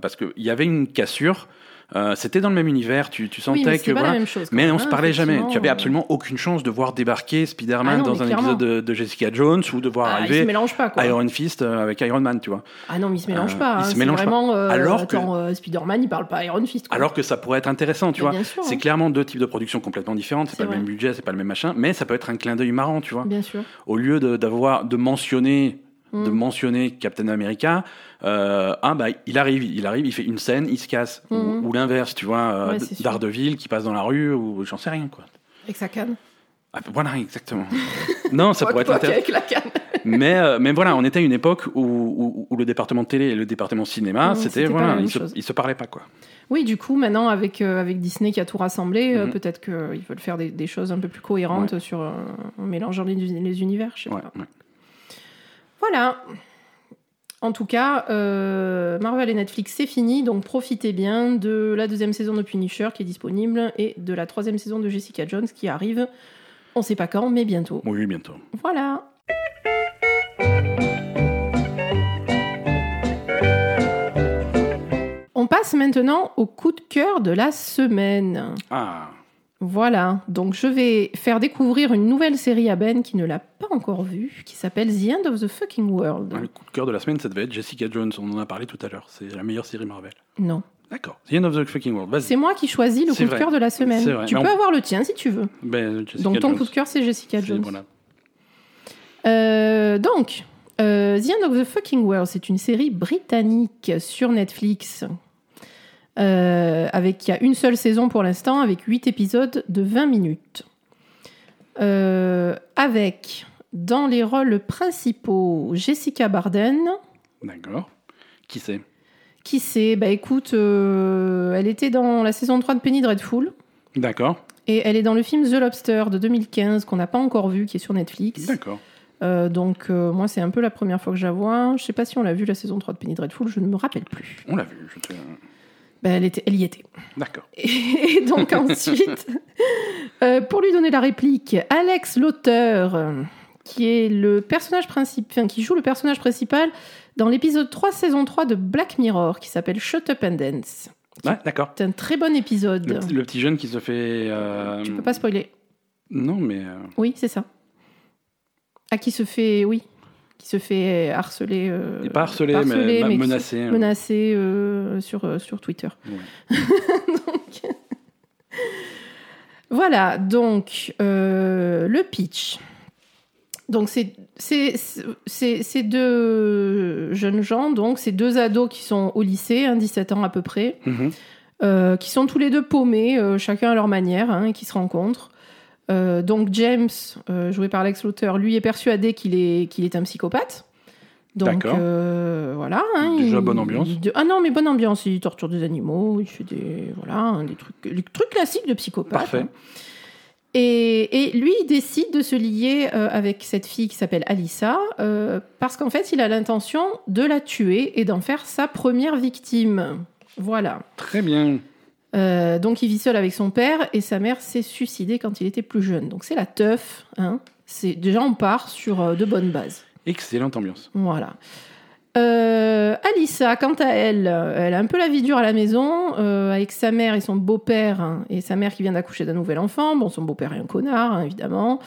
Parce qu'il y avait une cassure, euh, c'était dans le même univers, tu, tu sentais oui, mais que pas voilà, la même chose. mais on se hein, parlait jamais. Tu avais absolument aucune chance de voir débarquer Spider-Man Ah dans un clairement. épisode de, de Jessica Jones ou de voir Ah, il se arriver pas, quoi. Iron Fist euh, avec Iron Man, tu vois. Ah non, mais il se mélange Euh, pas. il hein, se c'est mélange pas. vraiment. euh, Alors que- attends, euh, Spider-Man, il parle pas Iron Fist. Quoi. Alors que ça pourrait être intéressant, tu Mais vois. C'est hein. clairement deux types de productions complètement différentes. C'est pas le même budget, c'est pas le même machin, mais ça peut être un clin d'œil marrant, tu vois. Bien sûr. Au lieu de d'avoir de mentionner de Mm. mentionner Captain America, euh, ah bah il arrive, il arrive, il fait une scène, il se casse, Ou- Mhm. ou, l'inverse, tu vois, euh, Ouais. Daredevil qui passe dans la rue ou j'en sais rien quoi. Avec sa canne. Ah, voilà exactement. non, ça pourrait être intéressant. la canne. Mais, euh, mais voilà, on était à une époque où, où, où le département de télé et le département cinéma, c'était voilà, ils se, ils se parlaient pas quoi. Oui, du coup, maintenant, avec, euh, avec Disney qui a tout rassemblé, euh, Mhm. peut-être qu'ils veulent faire des, des choses un peu plus cohérentes sur, en mélangeant les, les univers. Je sais Ouais, pas. ouais. Voilà. En tout cas, euh, Marvel et Netflix, c'est fini, donc profitez bien de la deuxième saison de Punisher qui est disponible et de la troisième saison de Jessica Jones qui arrive. On sait pas quand, mais bientôt. Oui, bientôt. Voilà. On passe maintenant au coup de cœur de la semaine. Ah, Voilà, donc je vais faire découvrir une nouvelle série à Ben qui ne l'a pas encore vue, qui s'appelle The End of the Fucking World. le coup de cœur de la semaine, ça devait être Jessica Jones. On en a parlé tout à l'heure. C'est la meilleure série Marvel. Non, D'accord. The End of the Fucking World. Vas-y. c'est moi qui choisis le coup de cœur de la semaine. Tu mais peux on- avoir le tien si tu veux. Ben, Jessica donc ton Jones. coup de cœur c'est Jessica Jones. voilà. Euh, donc, euh, The End of the Fucking World, c'est une série britannique sur Netflix. Euh, avec, il y a une seule saison pour l'instant, avec 8 épisodes de 20 minutes. Euh, avec, dans les rôles principaux, Jessica Barden. D'accord. Qui c'est? Qui c'est? Bah écoute, euh, elle était dans la saison 3 de Penny Dreadful. D'accord. Et elle est dans le film The Lobster de 2015 qu'on n'a pas encore vu, qui est sur Netflix. D'accord. Euh, donc euh, moi c'est un peu la première fois que je la vois. Je sais pas si on l'a vu la saison 3 de Penny Dreadful, je ne me rappelle plus. On l'a vu. je te- Ben, elle, était, elle y était. D'accord. Et donc ensuite, euh, pour lui donner la réplique, Alex l'auteur, qui est le personnage principal, enfin, qui joue le personnage principal dans l'épisode 3 saison 3 de Black Mirror, qui s'appelle Shut Up and Dance. Ouais, d'accord. C'est un très bon épisode. Le, petit- le petit jeune qui se fait. euh, Tu peux pas spoiler. Non, mais. euh, Oui, c'est ça. Ah, qui se fait, oui, qui se fait harceler. euh, il est pas harcelé, pas mais, qui- menacé. hein. menacé euh, sur, euh, sur Twitter. Ouais. Donc, voilà, donc euh, le pitch. Donc c'est c'est- c'est- c'est deux jeunes gens, donc c'est deux ados qui sont au lycée, hein, 17 ans à peu près, Mhm. euh, qui sont tous les deux paumés, euh, chacun à leur manière, hein, et qui se rencontrent. Euh, donc James, euh, joué par Lex Luthor, lui est persuadé qu'il est, qu'il est un psychopathe. Donc D'accord. euh, voilà. hein, Déjà il- bonne ambiance. il- ah non, mais bonne ambiance. Il torture des animaux, il fait des voilà, hein, des trucs, les trucs classiques de psychopathe. Parfait. hein. Et, et lui, il décide de se lier avec cette fille qui s'appelle Alissa, parce qu'en fait, il a l'intention de la tuer et d'en faire sa première victime. Voilà. Très bien. Euh, donc il vit seul avec son père et sa mère s'est suicidée quand il était plus jeune. Donc c'est la teuf. Hein. C'est déjà on part sur euh, de bonnes bases. Excellente ambiance. Voilà. Euh, Alissa, quant à elle, elle a un peu la vie dure à la maison, euh, avec sa mère et son beau-père, hein, et sa mère qui vient d'accoucher d'un nouvel enfant. Bon, son beau-père est un connard, hein, évidemment.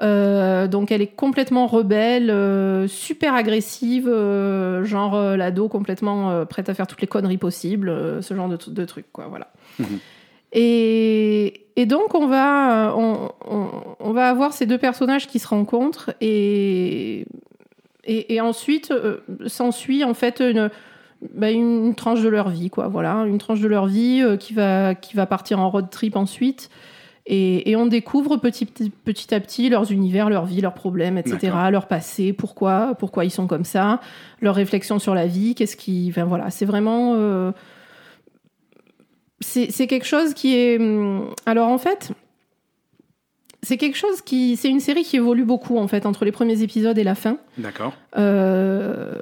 Euh, donc elle est complètement rebelle, euh, super agressive, euh, genre l'ado complètement prête à faire toutes les conneries possibles, ce genre de, de trucs, quoi, voilà. Et, et donc on va, euh, on, on- on va avoir ces deux personnages qui se rencontrent et, et, et ensuite euh, s'ensuit en fait une, bah, une tranche de leur vie, quoi. Voilà, une tranche de leur vie euh, qui va qui va partir en road trip ensuite. Et, et on découvre petit, petit, à petit leurs univers, leur vie, leurs problèmes, etc., leur passé, pourquoi, pourquoi ils sont comme ça, leurs réflexions sur la vie, qu'est-ce qui, enfin voilà, c'est vraiment, euh, c'est quelque chose qui est, hum, alors en fait, c'est quelque chose qui. C'est une série qui évolue beaucoup, en fait, entre les premiers épisodes et la fin. D'accord. Euh,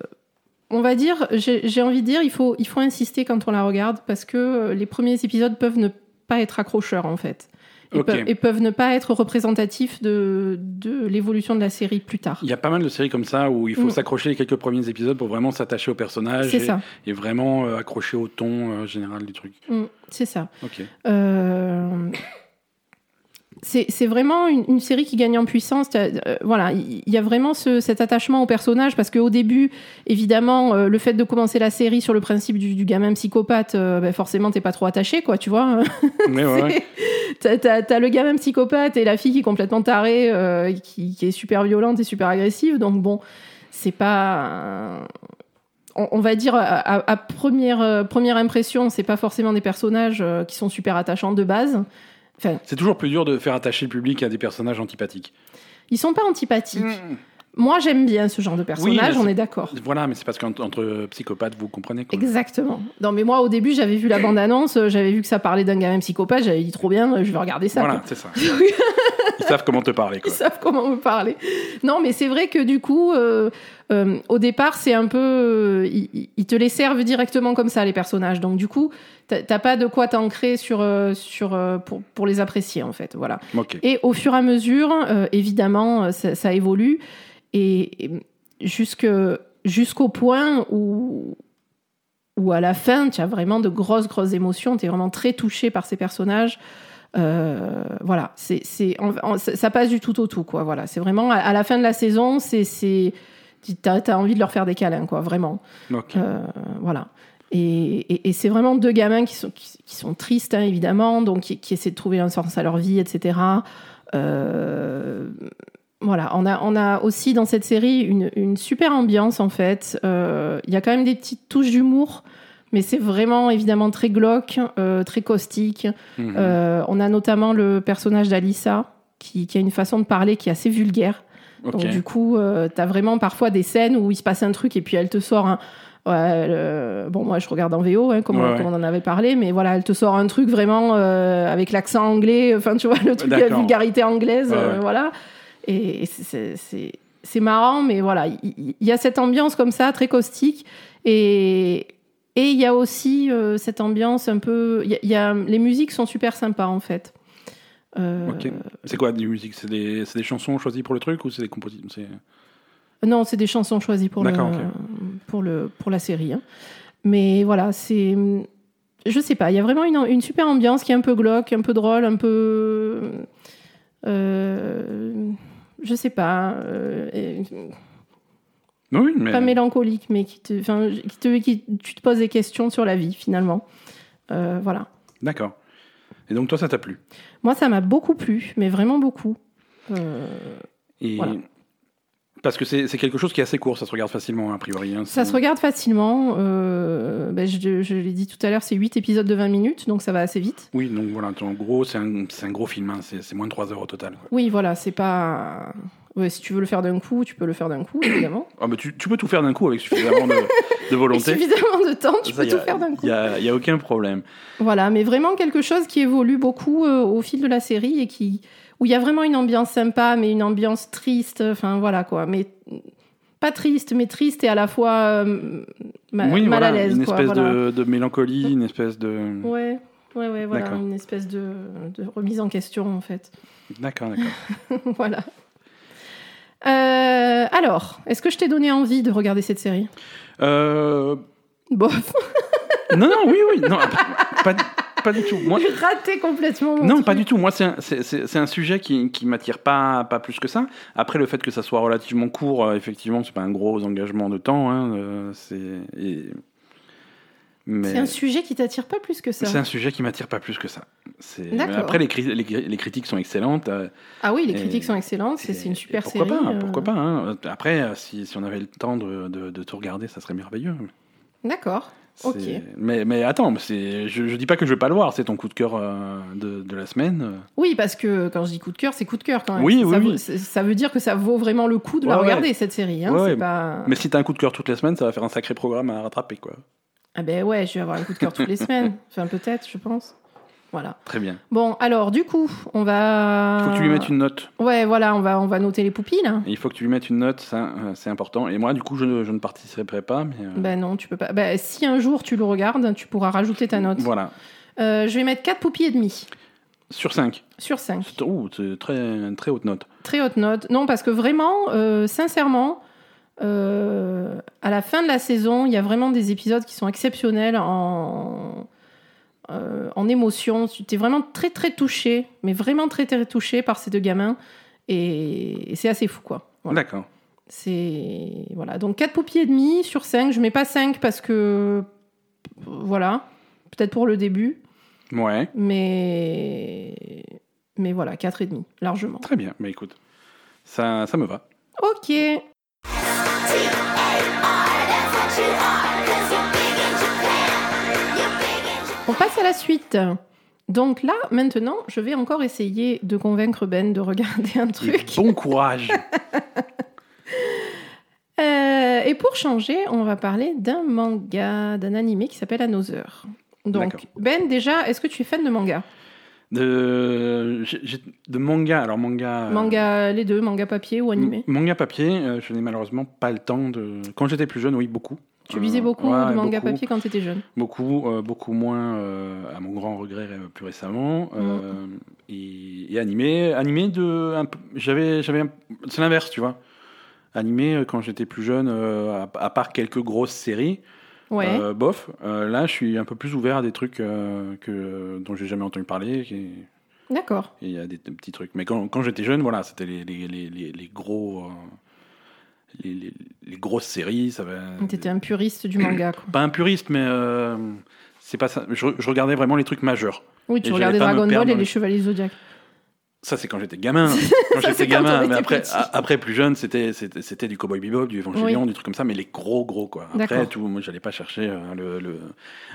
on va dire, j'ai j'ai envie de dire, il faut, il faut insister quand on la regarde parce que euh, les premiers épisodes peuvent ne pas être accrocheurs en fait. Et, peuvent, et peuvent ne pas être représentatifs de, de l'évolution de la série plus tard. Il y a pas mal de séries comme ça où il faut Mm. s'accrocher les quelques premiers épisodes pour vraiment s'attacher au personnage et vraiment euh, accrocher au ton euh, général du truc. Mm, c'est ça. Ok. Euh, c'est vraiment une, une série qui gagne en puissance. Euh, voilà, il y, a vraiment ce- cet attachement au personnage parce qu'au début, évidemment, euh, le fait de commencer la série sur le principe du, du gamin psychopathe, euh, ben forcément, t'es pas trop attaché, quoi, tu vois. Mais ouais, ouais. T'as- le gamin psychopathe et la fille qui est complètement tarée, qui, qui est super violente et super agressive. Donc bon, c'est pas. on, va dire à, à- à première, euh, première impression, c'est pas forcément des personnages euh, qui sont super attachants de base. Enfin, C'est toujours plus dur de faire attacher le public à des personnages antipathiques. ils sont pas antipathiques. Moi, j'aime bien ce genre de personnages, mais on est d'accord. Voilà, mais c'est parce qu'entre entre psychopathes, vous comprenez. Quoi. Exactement. Non, mais moi, au début, j'avais vu la bande-annonce, euh, j'avais vu que ça parlait d'un gamin psychopathe, j'avais dit trop bien, euh, je vais regarder ça. Voilà, c'est ça. Ils savent comment te parler. Ils savent comment me parler. Non, mais c'est vrai que du coup, euh, euh, au départ, c'est un peu. euh, ils, ils te les servent directement comme ça, les personnages. Donc, du coup, t'as pas de quoi t'ancrer sur, sur, pour, pour les apprécier, en fait. Voilà. Ok. Et au fur et à mesure, évidemment, ça, ça évolue. Et, jusqu'au point où, où, à la fin, tu as vraiment de grosses, grosses émotions. Tu es vraiment très touché par ces personnages. Euh, voilà, c'est, ça passe du tout au tout, quoi. Voilà, c'est vraiment à, à la fin de la saison, c'est, c'est, t'as, t'as envie de leur faire des câlins, quoi, vraiment. Euh, voilà. Et, et- et c'est vraiment deux gamins qui sont, qui, qui sont tristes, hein, évidemment, donc qui, qui essaient de trouver un sens à leur vie, etc. Euh, voilà, on a, on a aussi dans cette série une, une super ambiance, en fait. Euh, Il y a quand même des petites touches d'humour, mais c'est vraiment, évidemment, très glauque, euh, très caustique. Mhm. Euh, on a notamment le personnage d'Alissa, qui, qui a une façon de parler qui est assez vulgaire. Donc du coup, euh, t'as vraiment parfois des scènes où il se passe un truc et puis elle te sort un... ouais, Bon, moi je regarde en VO, hein, comme, Ouais, on, ouais. comme on en avait parlé, mais voilà, elle te sort un truc vraiment euh, avec l'accent anglais, enfin tu vois, le truc de la vulgarité anglaise, euh, voilà. Et c'est- marrant, mais voilà, il y, a cette ambiance comme ça, très caustique. Et et il y a aussi euh, cette ambiance un peu... y a- y a, les musiques sont super sympas en fait. Euh, Ok. C'est quoi du musique C'est des, des chansons choisies pour le truc ou c'est des compositions Non, c'est des chansons choisies pour, le, pour, le, pour la série. hein. Mais voilà, c'est. Je sais pas, il y a vraiment une, une super ambiance qui est un peu glauque, un peu drôle, un peu. euh, je sais pas. euh, et- Oui, mais. Pas mélancolique, mais qui te, enfin, qui te, qui, tu te poses des questions sur la vie, finalement. Euh, voilà. D'accord. Et donc toi, ça t'a plu? Moi, ça m'a beaucoup plu, mais vraiment beaucoup. Euh, Et Voilà. Parce que c'est quelque chose qui est assez court, ça se regarde facilement, a priori. hein, Ça se regarde facilement. euh, ben, je je l'ai dit tout à l'heure, c'est 8 épisodes de 20 minutes, donc ça va assez vite. Oui, donc voilà, en gros, c'est un, gros film, hein, c'est moins de 3 heures au total. quoi. Oui, voilà, c'est pas. Ouais, si tu veux le faire d'un coup, tu peux le faire d'un coup, évidemment. Ah, bah, tu, tu peux tout faire d'un coup avec suffisamment de, de Avec volonté. suffisamment de temps, tu Ça, peux a- tout faire d'un coup. Il n'y a aucun problème. Voilà, mais vraiment quelque chose qui évolue beaucoup euh, au fil de la série et qui où il y a vraiment une ambiance sympa, mais une ambiance triste. Enfin voilà quoi, mais pas triste, mais triste et à la fois euh, ma- oui, mal voilà, à l'aise. une quoi, espèce voilà. de, de mélancolie, une espèce de... Ouais, ouais, ouais, voilà, D'accord. une espèce de, de remise en question en fait. D'accord, d'accord. voilà. Euh, alors, est-ce que je t'ai donné envie de regarder cette série? Euh, Bof, non, non, oui, oui, non, pas, pas, pas du tout. Moi, raté complètement. mon non, truc. pas du tout. Moi, c'est un, c'est- sujet qui, qui m'attire pas, pas plus que ça. Après, le fait que ça soit relativement court, euh, effectivement, c'est pas un gros engagement de temps. Hein, euh, c'est et- mais C'est un sujet qui t'attire pas plus que ça. c'est un sujet qui m'attire pas plus que ça. Après, les, cri- les, cri- les critiques sont excellentes. euh, Ah oui, les Et- critiques sont excellentes, c'est une super pourquoi série. Pas, euh. Pourquoi pas hein. Après, si, si on avait le temps de, de, de tout regarder, ça serait merveilleux. D'accord. Ok. Mais, mais attends, mais je, je dis pas que je vais pas le voir, c'est ton coup de cœur euh, de, de la semaine. Oui, parce que quand je dis coup de cœur, c'est coup de cœur quand même. Oui, ça, oui, ça veut dire que ça vaut vraiment le coup de la ouais. regarder, cette série. Hein, Ouais, pas... Mais si t'as un coup de cœur toutes les semaines, ça va faire un sacré programme à rattraper, quoi. Ah ben ouais, je vais avoir un coup de cœur toutes les semaines. Enfin, peut-être, je pense. Voilà. Très bien. Bon, alors du coup, on va. Il faut que tu lui mettes une note. Ouais, voilà, on va, on va noter les poupilles là. Et il faut que tu lui mettes une note, ça, euh, c'est important. Et moi, du coup, je ne, je ne participerai pas. Mais euh, Ben non, tu peux pas. Ben, si un jour tu le regardes, tu pourras rajouter ta note. Voilà. Euh, je vais mettre 4 poupilles et demi Sur 5. sur 5. C'est ouh, c'est très, très haute note. Très haute note. Non, parce que vraiment, sincèrement, à la fin de la saison, il y a vraiment des épisodes qui sont exceptionnels en, euh, en émotion. Tu es vraiment très très touché, mais vraiment très très touché par ces deux gamins. Et, et c'est assez fou, quoi. Voilà. D'accord. C'est voilà. Donc 4 poupilles et demi sur 5. Je mets pas 5 parce que voilà, peut-être pour le début, Ouais, mais mais voilà, 4 et demi largement. très bien. Mais écoute, ça, ça me va. OK. On passe à la suite. Donc là, maintenant, je vais encore essayer de convaincre Ben de regarder un Et truc. bon courage. Euh, et pour changer, on va parler d'un manga, d'un animé qui s'appelle Another. Donc. Ben, déjà, est-ce que tu es fan de manga? De, de manga. Alors, manga. euh, Manga, les deux, manga papier ou animé? Manga papier, euh, je n'ai malheureusement pas le temps de. Quand j'étais plus jeune, oui, beaucoup. Tu lisais Euh, beaucoup ouais, de manga beaucoup. papier quand tu étais jeune Beaucoup, euh, beaucoup moins, euh, à mon grand regret, plus récemment. Euh, Mm. et, et animé, animé de, j'avais, j'avais, c'est l'inverse, tu vois. Animé quand j'étais plus jeune, à, à part quelques grosses séries, Ouais. bof. là, je suis un peu plus ouvert à des trucs que dont j'ai jamais entendu parler. qui- D'accord. Il y a des, des petits trucs. Mais quand, quand j'étais jeune, voilà, c'était les, les, les, gros, les, les, les grosses séries. Ça va. T'étais un puriste du manga, quoi. Pas un puriste, mais euh, c'est pas ça. Je, je regardais vraiment les trucs majeurs. Oui, tu regardais Dragon Ball et les- Chevaliers Zodiac. Ça, c'est quand j'étais gamin. Quand j'étais quand gamin. Mais après, petit. après, plus jeune, c'était, du Cowboy Bebop, du Evangelion, du truc comme ça, mais les gros, gros, quoi. Après, tout, moi, j'allais pas chercher euh, le, le-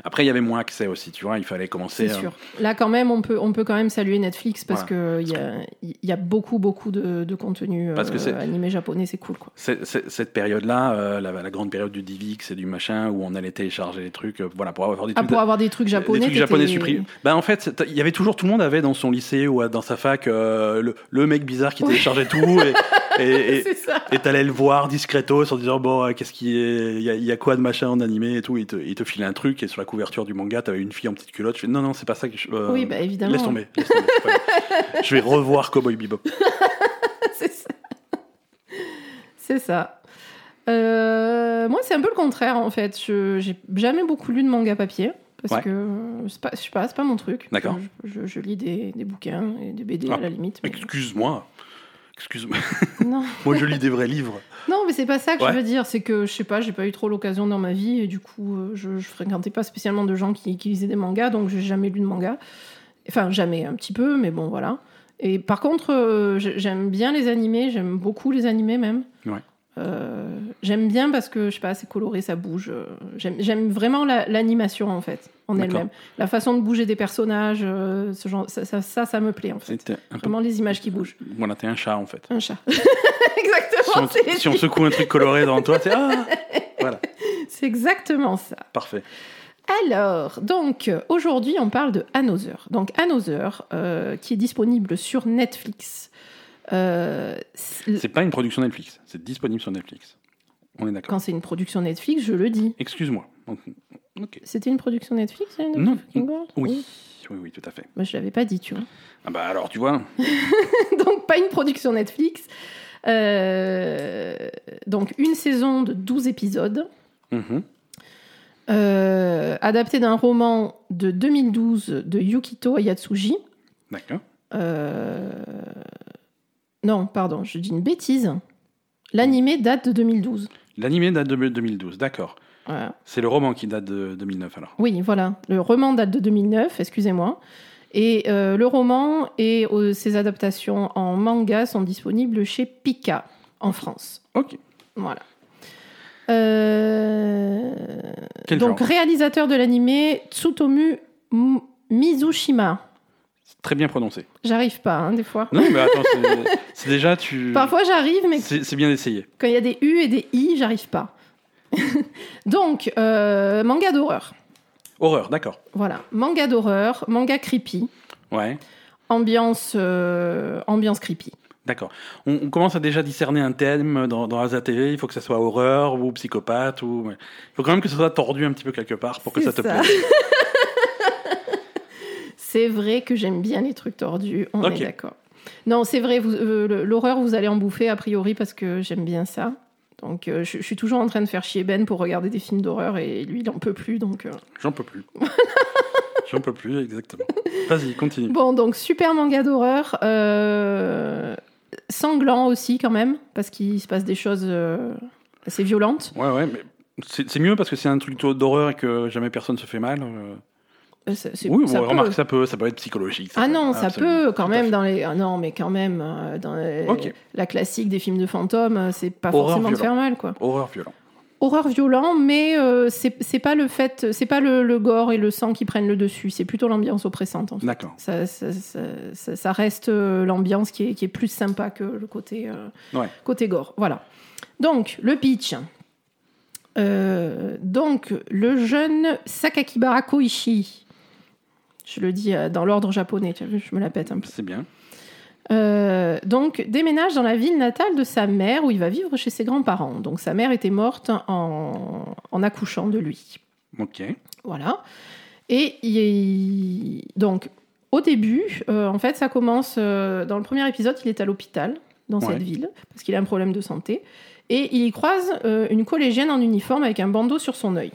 Après, il y avait moins accès aussi, tu vois. Il fallait commencer. C'est euh, sûr. Là, quand même, on peut, on peut quand même saluer Netflix parce Voilà. qu'il y a, il y a beaucoup, beaucoup de, de contenu Parce que euh, c'est- animé japonais, c'est cool, quoi. Cette période-là, euh, la, la grande période du DivX et du machin, où on allait télécharger les trucs, voilà, pour avoir des Ah, trucs. pour avoir des trucs japonais, des trucs japonais supprimés. Bah en fait, il y avait toujours tout le monde avait dans son lycée ou dans sa fac euh, le, le mec bizarre qui téléchargeait tout et et, et, t'allais le voir discretos en disant bon euh, qu'est-ce qui est il y, a- il y a quoi de machin en animé et tout il te, il te filait un truc et sur la couverture du manga t'avais une fille en petite culotte je fais non non c'est pas ça que je euh, Oui, bah évidemment. laisse tomber, laisse je vais revoir Cowboy Bebop c'est ça. C'est ça. Euh, moi, c'est un peu le contraire, en fait. Je j'ai jamais beaucoup lu de manga papier. Parce Ouais. que c'est pas, je sais pas, c'est pas mon truc. D'accord. Je, je- je lis des, des bouquins et des BD Ah, à la limite. mais- excuse-moi excuse-moi non. moi je lis des vrais livres non, mais c'est pas ça que Ouais. je veux dire. C'est que je sais pas, j'ai pas eu trop l'occasion dans ma vie et du coup, euh, je, je fréquentais pas spécialement de gens qui, qui lisaient des mangas, donc j'ai jamais lu de manga. Enfin, jamais, un petit peu, mais bon, voilà. Et par contre, euh, j'ai- j'aime bien les animés, j'aime beaucoup les animés même. Ouais. Euh, j'aime bien parce que, je sais pas, c'est coloré, ça bouge. euh, J'aime vraiment la- l'animation en fait, en elle-même. La façon de bouger des personnages, euh, ce genre, ça, ça, ça, ça me plaît en fait. un peu Vraiment les images qui bougent. voilà t'es un chat en fait Un chat. si Exactement, on, si on secoue un truc coloré devant toi c'est ah voilà c'est exactement ça. parfait Alors, donc, aujourd'hui, on parle de Another. Donc, Another, euh, qui est disponible sur Netflix. Euh, c'est- pas une production Netflix, c'est disponible sur Netflix. On est d'accord. quand c'est une production Netflix, je le dis. Excuse-moi. C'était une production Netflix Non. Oui. oui, oui, tout à fait. Moi, je l'avais pas dit, tu vois. Ah bah alors, tu vois, donc, pas une production Netflix. Euh, donc, une saison de 12 épisodes. Mhm. euh, adapté d'un roman de 2012 de Yukito Ayatsuji. d'accord. Euh, Non, pardon, je dis une bêtise. L'animé date de 2012. L'animé date de 2012, d'accord. Voilà. C'est le roman qui date de 2009 alors. Oui, voilà. Le roman date de 2009, excusez-moi. Et euh, le roman et euh, ses adaptations en manga sont disponibles chez Pika, en France. Ok. Voilà. Euh, Quel Donc, genre? réalisateur de l'animé, Tsutomu M- Mizushima. Très bien prononcé. J'arrive pas, hein, des fois. Non, mais attends, c'est- déjà tu. Parfois, j'arrive, mais C'est bien d'essayer. Quand il y a des U et des I, j'arrive pas. Donc, euh, manga d'horreur. Horreur, d'accord. Voilà, manga d'horreur, manga creepy, Ouais, ambiance, euh, ambiance creepy. d'accord. On, on commence à déjà discerner un thème dans, dans Asa TV. Il faut que ça soit horreur ou psychopathe. ou Il faut quand même que ça soit tordu un petit peu quelque part pour que ça C'est te ça. plaise. C'est vrai que j'aime bien les trucs tordus, on est d'accord. Non, c'est vrai, euh, l'horreur, vous allez en bouffer a priori parce que j'aime bien ça. Donc, euh, je, je suis toujours en train de faire chier Ben pour regarder des films d'horreur et lui, il en peut plus. Donc, euh. J'en peux plus. J'en peux plus, exactement. Vas-y, continue. bon, donc super manga d'horreur, sanglant aussi quand même parce qu'il se passe des choses assez violentes. Ouais, ouais, mais c'est c'est mieux parce que c'est un truc d'horreur et que jamais personne se fait mal. Oui, ça on peut. remarque, ça peut, ça peut être psychologique. Ah non, ça absolument, peut quand même dans les. ah non, mais quand même euh, dans les- la classique des films de fantômes, euh, c'est pas Horreur forcément de faire mal quoi. Horreur violent. Horreur violent, mais euh, c'est pas le fait, c'est pas le, le gore et le sang qui prennent le dessus, c'est plutôt l'ambiance oppressante. En fait. D'accord. Ça, reste euh, l'ambiance qui est, qui est plus sympa que le côté, euh, Ouais. côté gore. Voilà. Donc, le pitch. Euh, donc, le jeune Sakakibara Koichi, je le dis euh, dans l'ordre japonais, tu as vu, je me la pète un peu. C'est bien. Euh, donc, déménage dans la ville natale de sa mère où il va vivre chez ses grands-parents. Donc, sa mère était morte en, en accouchant de lui. Ok. Voilà. Et il- donc, au début, euh, en fait, ça commence euh, dans le premier épisode, il est à l'hôpital dans Ouais. cette ville parce qu'il a un problème de santé et il y croise une collégienne en uniforme avec un bandeau sur son œil.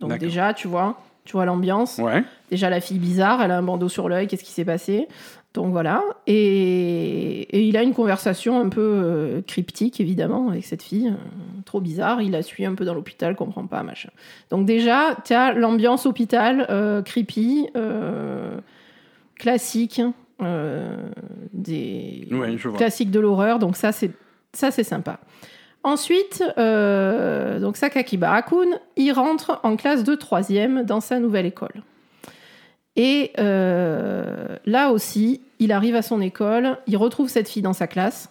Donc déjà, tu vois, tu vois l'ambiance. Ouais. Déjà la fille bizarre, elle a un bandeau sur l'œil, qu'est-ce qui s'est passé? Donc voilà. Et, et il a une conversation un peu euh, cryptique, évidemment, avec cette fille. euh, trop bizarre. Il la suit un peu dans l'hôpital, comprend pas, machin. Donc déjà, tu as l'ambiance hôpital, euh, creepy, classique, des Ouais, classiques de l'horreur. Donc ça, c'est ça, c'est sympa. Ensuite, euh, donc Sakaki Barakun, il rentre en classe de troisième dans sa nouvelle école. Et euh, là aussi, il arrive à son école, il retrouve cette fille dans sa classe,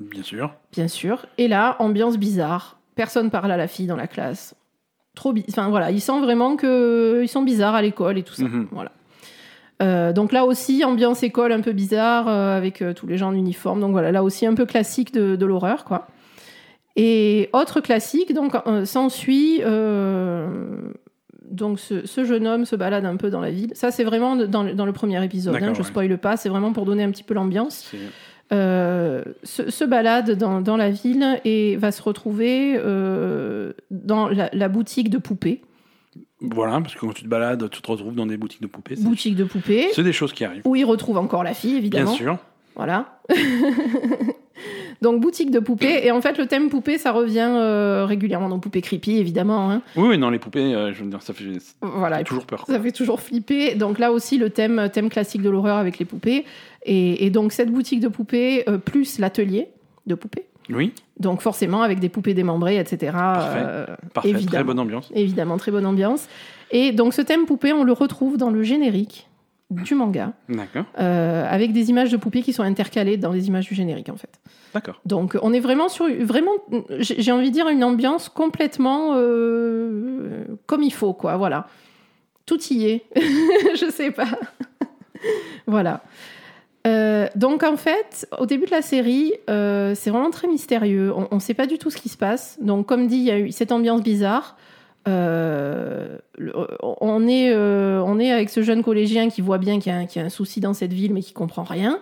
Bien sûr. bien sûr. Et là, ambiance bizarre. Personne parle à la fille dans la classe. Trop Enfin voilà, il sent vraiment que ils sont bizarres à l'école et tout ça. Mhm. Voilà. Euh, donc là aussi, ambiance école un peu bizarre euh, avec euh, tous les gens en uniforme. Donc voilà, là aussi un peu classique de, de l'horreur, quoi. Et autre classique, donc euh, s'ensuit. euh, donc ce, ce jeune homme se balade un peu dans la ville. Ça, c'est vraiment dans le, dans le premier épisode. hein, je ouais. spoile pas. C'est vraiment pour donner un petit peu l'ambiance euh, se, se balade dans, dans la ville et va se retrouver euh, dans la, la boutique de poupées. Voilà, parce que quand tu te balades, tu te retrouves dans des boutiques de poupées. c'est- Boutique de poupées, C'est des choses qui arrivent. où il retrouve encore la fille, Bien évidemment. sûr. Voilà. Donc, boutique de poupées. Et en fait, le thème poupée, ça revient euh, régulièrement. Donc, poupée creepy, évidemment. hein. Oui, oui, non, les poupées, euh, je veux dire, ça fait, ça toujours peur. quoi. Ça fait toujours flipper. Donc là aussi, le thème, thème classique de l'horreur avec les poupées. Et, et donc, cette boutique de poupées, euh, plus l'atelier de poupées. Oui, Donc forcément, avec des poupées démembrées, etc. Parfait. euh, parfait. Très bonne ambiance. évidemment, très bonne ambiance. Et donc ce thème poupée, on le retrouve dans le générique du manga, euh, avec des images de poupées qui sont intercalées dans les images du générique, en fait. D'accord. Donc on est vraiment sur, vraiment, j'ai envie de dire, une ambiance complètement euh, comme il faut, quoi. Voilà. Tout y est. Je sais pas. voilà. Euh, donc en fait, au début de la série, c'est vraiment très mystérieux. On ne sait pas du tout ce qui se passe. Donc comme dit, il y a eu cette ambiance bizarre. Euh, on, est, euh, on est avec ce jeune collégien qui voit bien qu'il y, a un- qu'il y a un souci dans cette ville, mais qui comprend rien,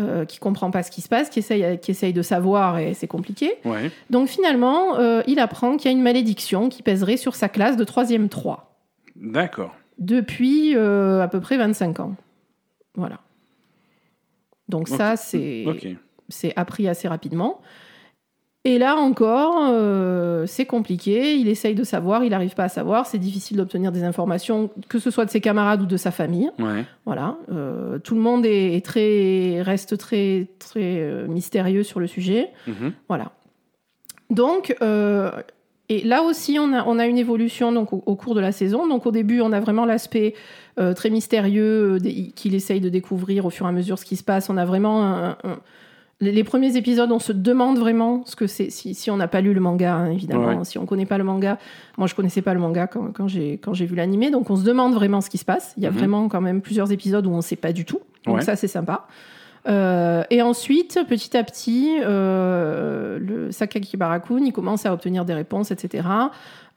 euh, qui comprend pas ce qui se passe, qui essaye, qui essaye de savoir et c'est compliqué. Ouais. Donc finalement, euh, il apprend qu'il y a une malédiction qui pèserait sur sa classe de 3e 3 D'accord. depuis à peu près 25 ans. Voilà. Donc ça, c'est appris assez rapidement. Et là encore, euh, c'est compliqué. Il essaye de savoir, il n'arrive pas à savoir. C'est difficile d'obtenir des informations, que ce soit de ses camarades ou de sa famille. Ouais. Voilà. Euh, tout le monde est, est très, reste très, très euh, mystérieux sur le sujet. Mhm. Voilà. Donc, euh, et là aussi, on a, on a une évolution donc, au, au cours de la saison. Donc, au début, on a vraiment l'aspect euh, très mystérieux euh, qu'il essaye de découvrir au fur et à mesure ce qui se passe. On a vraiment un- un- Les, premiers épisodes, on se demande vraiment ce que c'est, si, si on n'a pas lu le manga, hein, évidemment. Ouais. Si on connaît pas le manga, moi je connaissais pas le manga quand, quand j'ai quand j'ai vu l'animé, donc on se demande vraiment ce qui se passe. Il y a Mhm. vraiment quand même plusieurs épisodes où on sait pas du tout, donc Ouais. ça c'est sympa. Euh, et ensuite, petit à petit, euh, le Sakaki Barakun, il commence à obtenir des réponses, etc.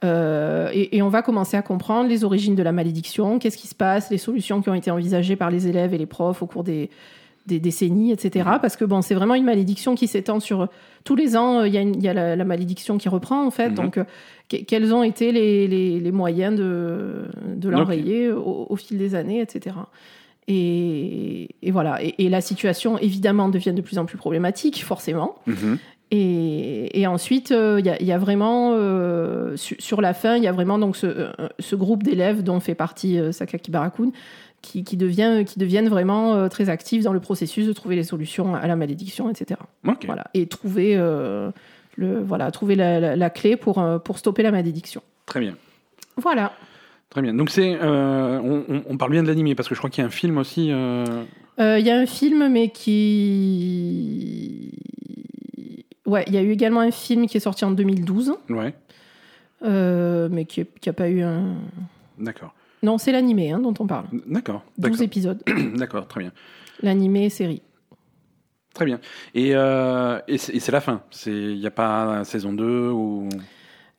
Euh, et, et on va commencer à comprendre les origines de la malédiction, qu'est-ce qui se passe, les solutions qui ont été envisagées par les élèves et les profs au cours des, des décennies, etc. Parce que bon, c'est vraiment une malédiction qui s'étend sur tous les ans. euh, Il y a, y la, la malédiction qui reprend en fait. Mhm. Donc, euh, que- quels ont été les, les- les moyens de, de l'enrayer au, au fil des années, etc. Et, et voilà. Et, et la situation évidemment devient de plus en plus problématique, forcément. Mhm. Et, et ensuite, euh, il y, a- il y a vraiment, euh, su- sur la fin, il y a vraiment donc ce, euh, ce groupe d'élèves dont fait partie euh, Sakaki Barakun qui, qui, devient, qui deviennent vraiment euh, très actifs dans le processus de trouver les solutions à la malédiction, etc. Voilà. Et trouver, euh, le, voilà, trouver la, la- la clé pour, euh, pour stopper la malédiction. Très bien. Voilà. Très bien. Donc c'est, euh, on, parle bien de l'animé parce que je crois qu'il y a un film aussi. euh, Euh, Il y a un film, mais qui. Ouais, il y a eu également un film qui est sorti en 2012, Ouais. mais qui n'a pas eu un. D'accord. Non, c'est l'animé hein, dont on parle. D'accord. 12 D'accord. épisodes. D'accord. Très bien. L'animé série. Très bien. Et, euh, et c'est et la fin. Il n'y a pas saison 2 ou?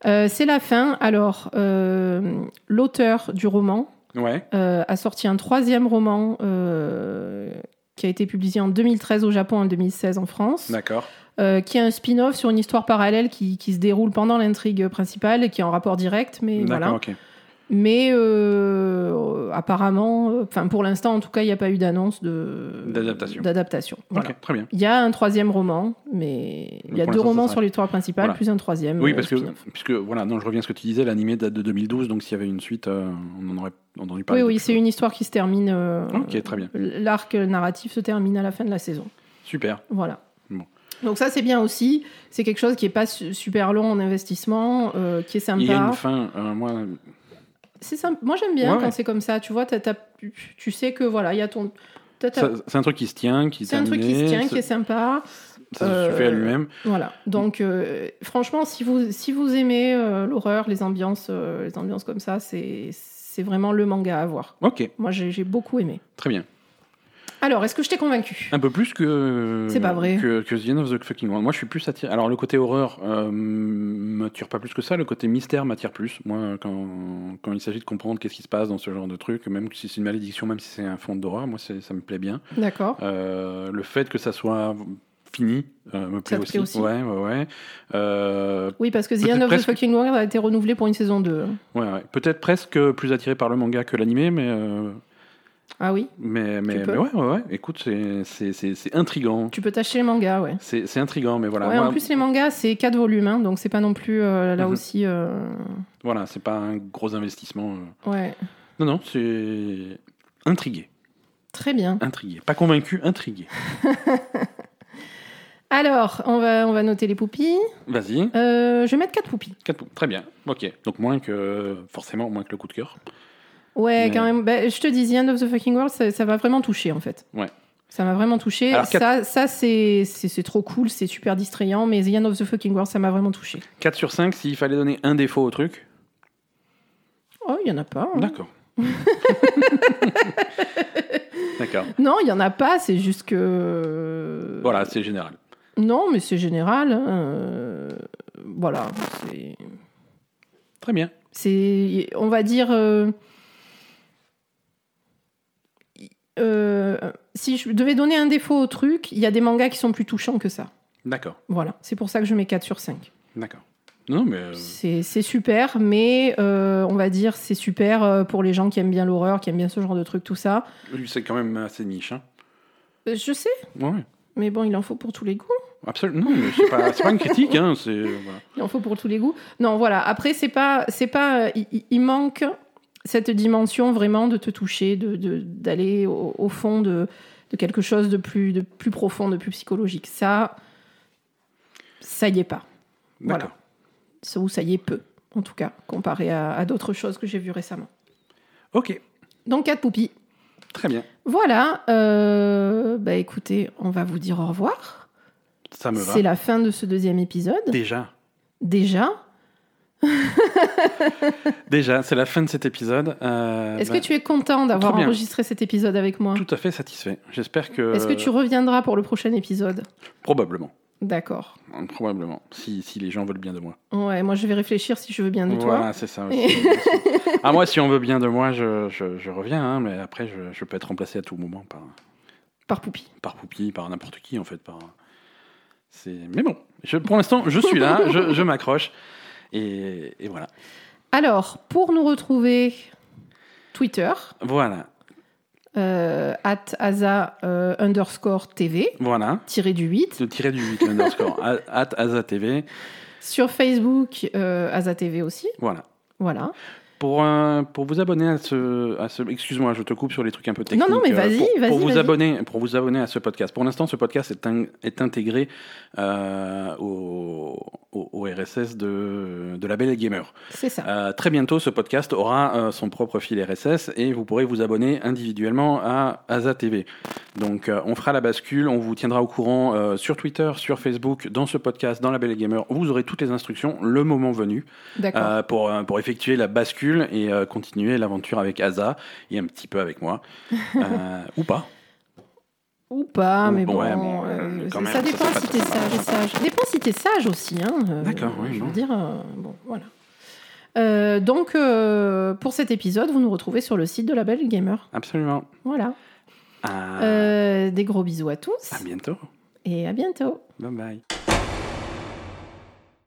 Euh, c'est la fin. Alors, euh, l'auteur du roman Ouais. a sorti un troisième roman qui a été publié en 2013 au Japon, en 2016 en France, D'accord. euh, qui est un spin-off sur une histoire parallèle qui, qui se déroule pendant l'intrigue principale et qui est en rapport direct, mais voilà. Mais euh, apparemment, euh, enfin pour l'instant en tout cas, il n'y a pas eu d'annonce de D'adaptation. D'adaptation. Voilà. Très bien. Il y a un troisième roman, mais il y a deux romans sur l'histoire principale, Voilà. plus un troisième. Oui, euh, parce que, puisque voilà, non, je reviens à ce que tu disais, l'animé date de 2012, donc s'il y avait une suite, euh, on en aurait entendu Oui, parler. oui, depuis c'est une histoire qui se termine. euh, Ok, très bien. L'arc narratif se termine à la fin de la saison. Super. Voilà. Bon. Donc ça, c'est bien aussi. C'est quelque chose qui est pas su- super long en investissement, qui est Il y a sympa. une fin, moi, C'est sympa. Moi, j'aime bien Ouais, quand ouais. c'est comme ça. Tu vois, t'as- tu- tu sais que voilà, il y a ton. c'est un truc qui se tient, qui est C'est un truc qui se tient, qui est sympa. Ça se suffit à Euh, lui-même. Voilà. Donc, euh, franchement, si vous, si vous aimez euh, l'horreur, les ambiances, euh, les ambiances comme ça, c'est vraiment le manga à voir. Ok, Moi, j'ai j'ai beaucoup aimé. très bien. Alors, est-ce que je t'ai convaincu? Un peu plus que. C'est pas vrai. Que, que The End of the Fucking World. Moi, je suis plus attiré. Alors, le côté horreur euh, m'attire pas plus que ça. Le côté mystère m'attire plus. Moi, quand, quand il s'agit de comprendre qu'est-ce qui se passe dans ce genre de truc, même si c'est une malédiction, même si c'est un fond d'horreur, moi, ça me plaît bien. D'accord. Euh, le fait que ça soit fini euh, me plaît aussi. plaît aussi Ouais, ouais, ouais. Euh, Oui, parce que The End of presque- the Fucking World a été renouvelé pour une saison 2. ouais, ouais. Peut-être presque plus attiré par le manga que l'animé, mais. euh, Ah oui mais, mais, mais ouais, ouais, ouais. Écoute, c'est- intrigant. Tu peux t'acheter les mangas, ouais. C'est intrigant, mais voilà. ouais, Moi, en plus, les mangas, c'est 4 volumes, hein, donc c'est pas non plus euh, là Mhm. aussi. euh, Voilà, c'est pas un gros investissement. euh. Ouais, Non, non, c'est intrigué. très bien. Intrigué. Pas convaincu, intrigué. Alors, on va, on va noter les poupilles. Vas-y. Euh, je vais mettre 4 poupilles. Quatre pou- Très bien. Ok. Donc moins que forcément moins que le coup de cœur. Ouais, Mais- quand même. Bah, je te dis, The End of the Fucking World, ça m'a vraiment touché, en fait. Ouais. Ça m'a vraiment touché. Alors, Ça, ça c'est trop cool, c'est super distrayant, mais The End of the Fucking World, ça m'a vraiment touché. 4 sur 5, s'il fallait donner un défaut au truc. Oh, il y en a pas. hein. D'accord. D'accord. Non, il y en a pas, c'est juste que. Voilà, c'est général. Non, mais c'est général. hein, euh, Voilà, c'est. Très bien. C'est, on va dire, euh, euh, si je devais donner un défaut au truc, il y a des mangas qui sont plus touchants que ça. D'accord. Voilà, c'est pour ça que je mets 4 sur 5. D'accord. Non, mais euh, C'est, super, mais euh, on va dire c'est super pour les gens qui aiment bien l'horreur, qui aiment bien ce genre de truc, tout ça. lui, c'est quand même assez niche. Hein. Euh, Je sais, Ouais. mais bon, il en faut pour tous les goûts. Absolument. Non, mais c'est pas, pas une critique. Hein. Voilà. Il en faut pour tous les goûts. Non, voilà. Après, c'est pas, c'est pas, il manque cette dimension vraiment de te toucher, de, de- d'aller au, au fond de, de quelque chose de plus, de plus profond, de plus psychologique. Ça, ça y est pas. Voilà. Ou ça y est peu, en tout cas, comparé à, à d'autres choses que j'ai vues récemment. Ok. Donc, quatre poupilles. Très bien. Voilà. euh, bah écoutez, on va vous dire au revoir. Ça me va. C'est la fin de ce deuxième épisode. Déjà. Déjà. Déjà, c'est la fin de cet épisode. Euh, Est-ce bah, que tu es content d'avoir enregistré cet épisode avec moi Tout à fait satisfait. J'espère que. Est-ce que tu reviendras pour le prochain épisode? Probablement. D'accord. Probablement. Si, si les gens veulent bien de moi. Ouais, moi je vais réfléchir si je veux bien de toi. Voilà, c'est ça aussi. ah, moi, si on veut bien de moi, je, je, je reviens. hein, mais après, je, je peux être remplacé à tout moment par, Par Poupie. par Poupie, par n'importe qui, en fait. Par... C'est... Mais bon, je, pour l'instant, je suis là, je, je m'accroche. Et, et voilà. Alors, pour nous retrouver, Twitter, Voilà. euh, at asa euh, underscore TV, Voilà. tiré du 8. Le tiré du 8, l'underscore. At Asa TV. Sur Facebook, euh, asa TV aussi. Voilà. Voilà. Pour, euh, pour vous abonner à ce, à ce excuse-moi, je te coupe sur les trucs un peu techniques. Non, non, mais euh, vas-y, pour, vas-y, Pour vous abonner, pour vous abonner à ce podcast. Pour l'instant, ce podcast est, in- est intégré euh, au, au, au RSS de, de la Belle et Gamer. C'est ça. Euh, très bientôt, ce podcast aura euh, son propre fil RSS et vous pourrez vous abonner individuellement à Asa TV. Donc, euh, on fera la bascule, on vous tiendra au courant euh, sur Twitter, sur Facebook, dans ce podcast, dans la Belle et Gamer. Vous aurez toutes les instructions le moment venu euh, pour, euh, pour effectuer la bascule et euh, continuer l'aventure avec Asa et un petit peu avec moi. Euh, ou pas. Ou pas, mais bon. ouais, bon, euh, ça même, dépend ça, si t'es sage, sage. Ça dépend si t'es sage aussi. Hein, euh, D'accord, oui, Je veux dire, euh, bon, voilà. Donc, pour cet épisode, vous nous retrouvez sur le site de la Belle Gamer. Absolument. Voilà. Euh, des gros bisous à tous à bientôt. et à bientôt. Bye bye.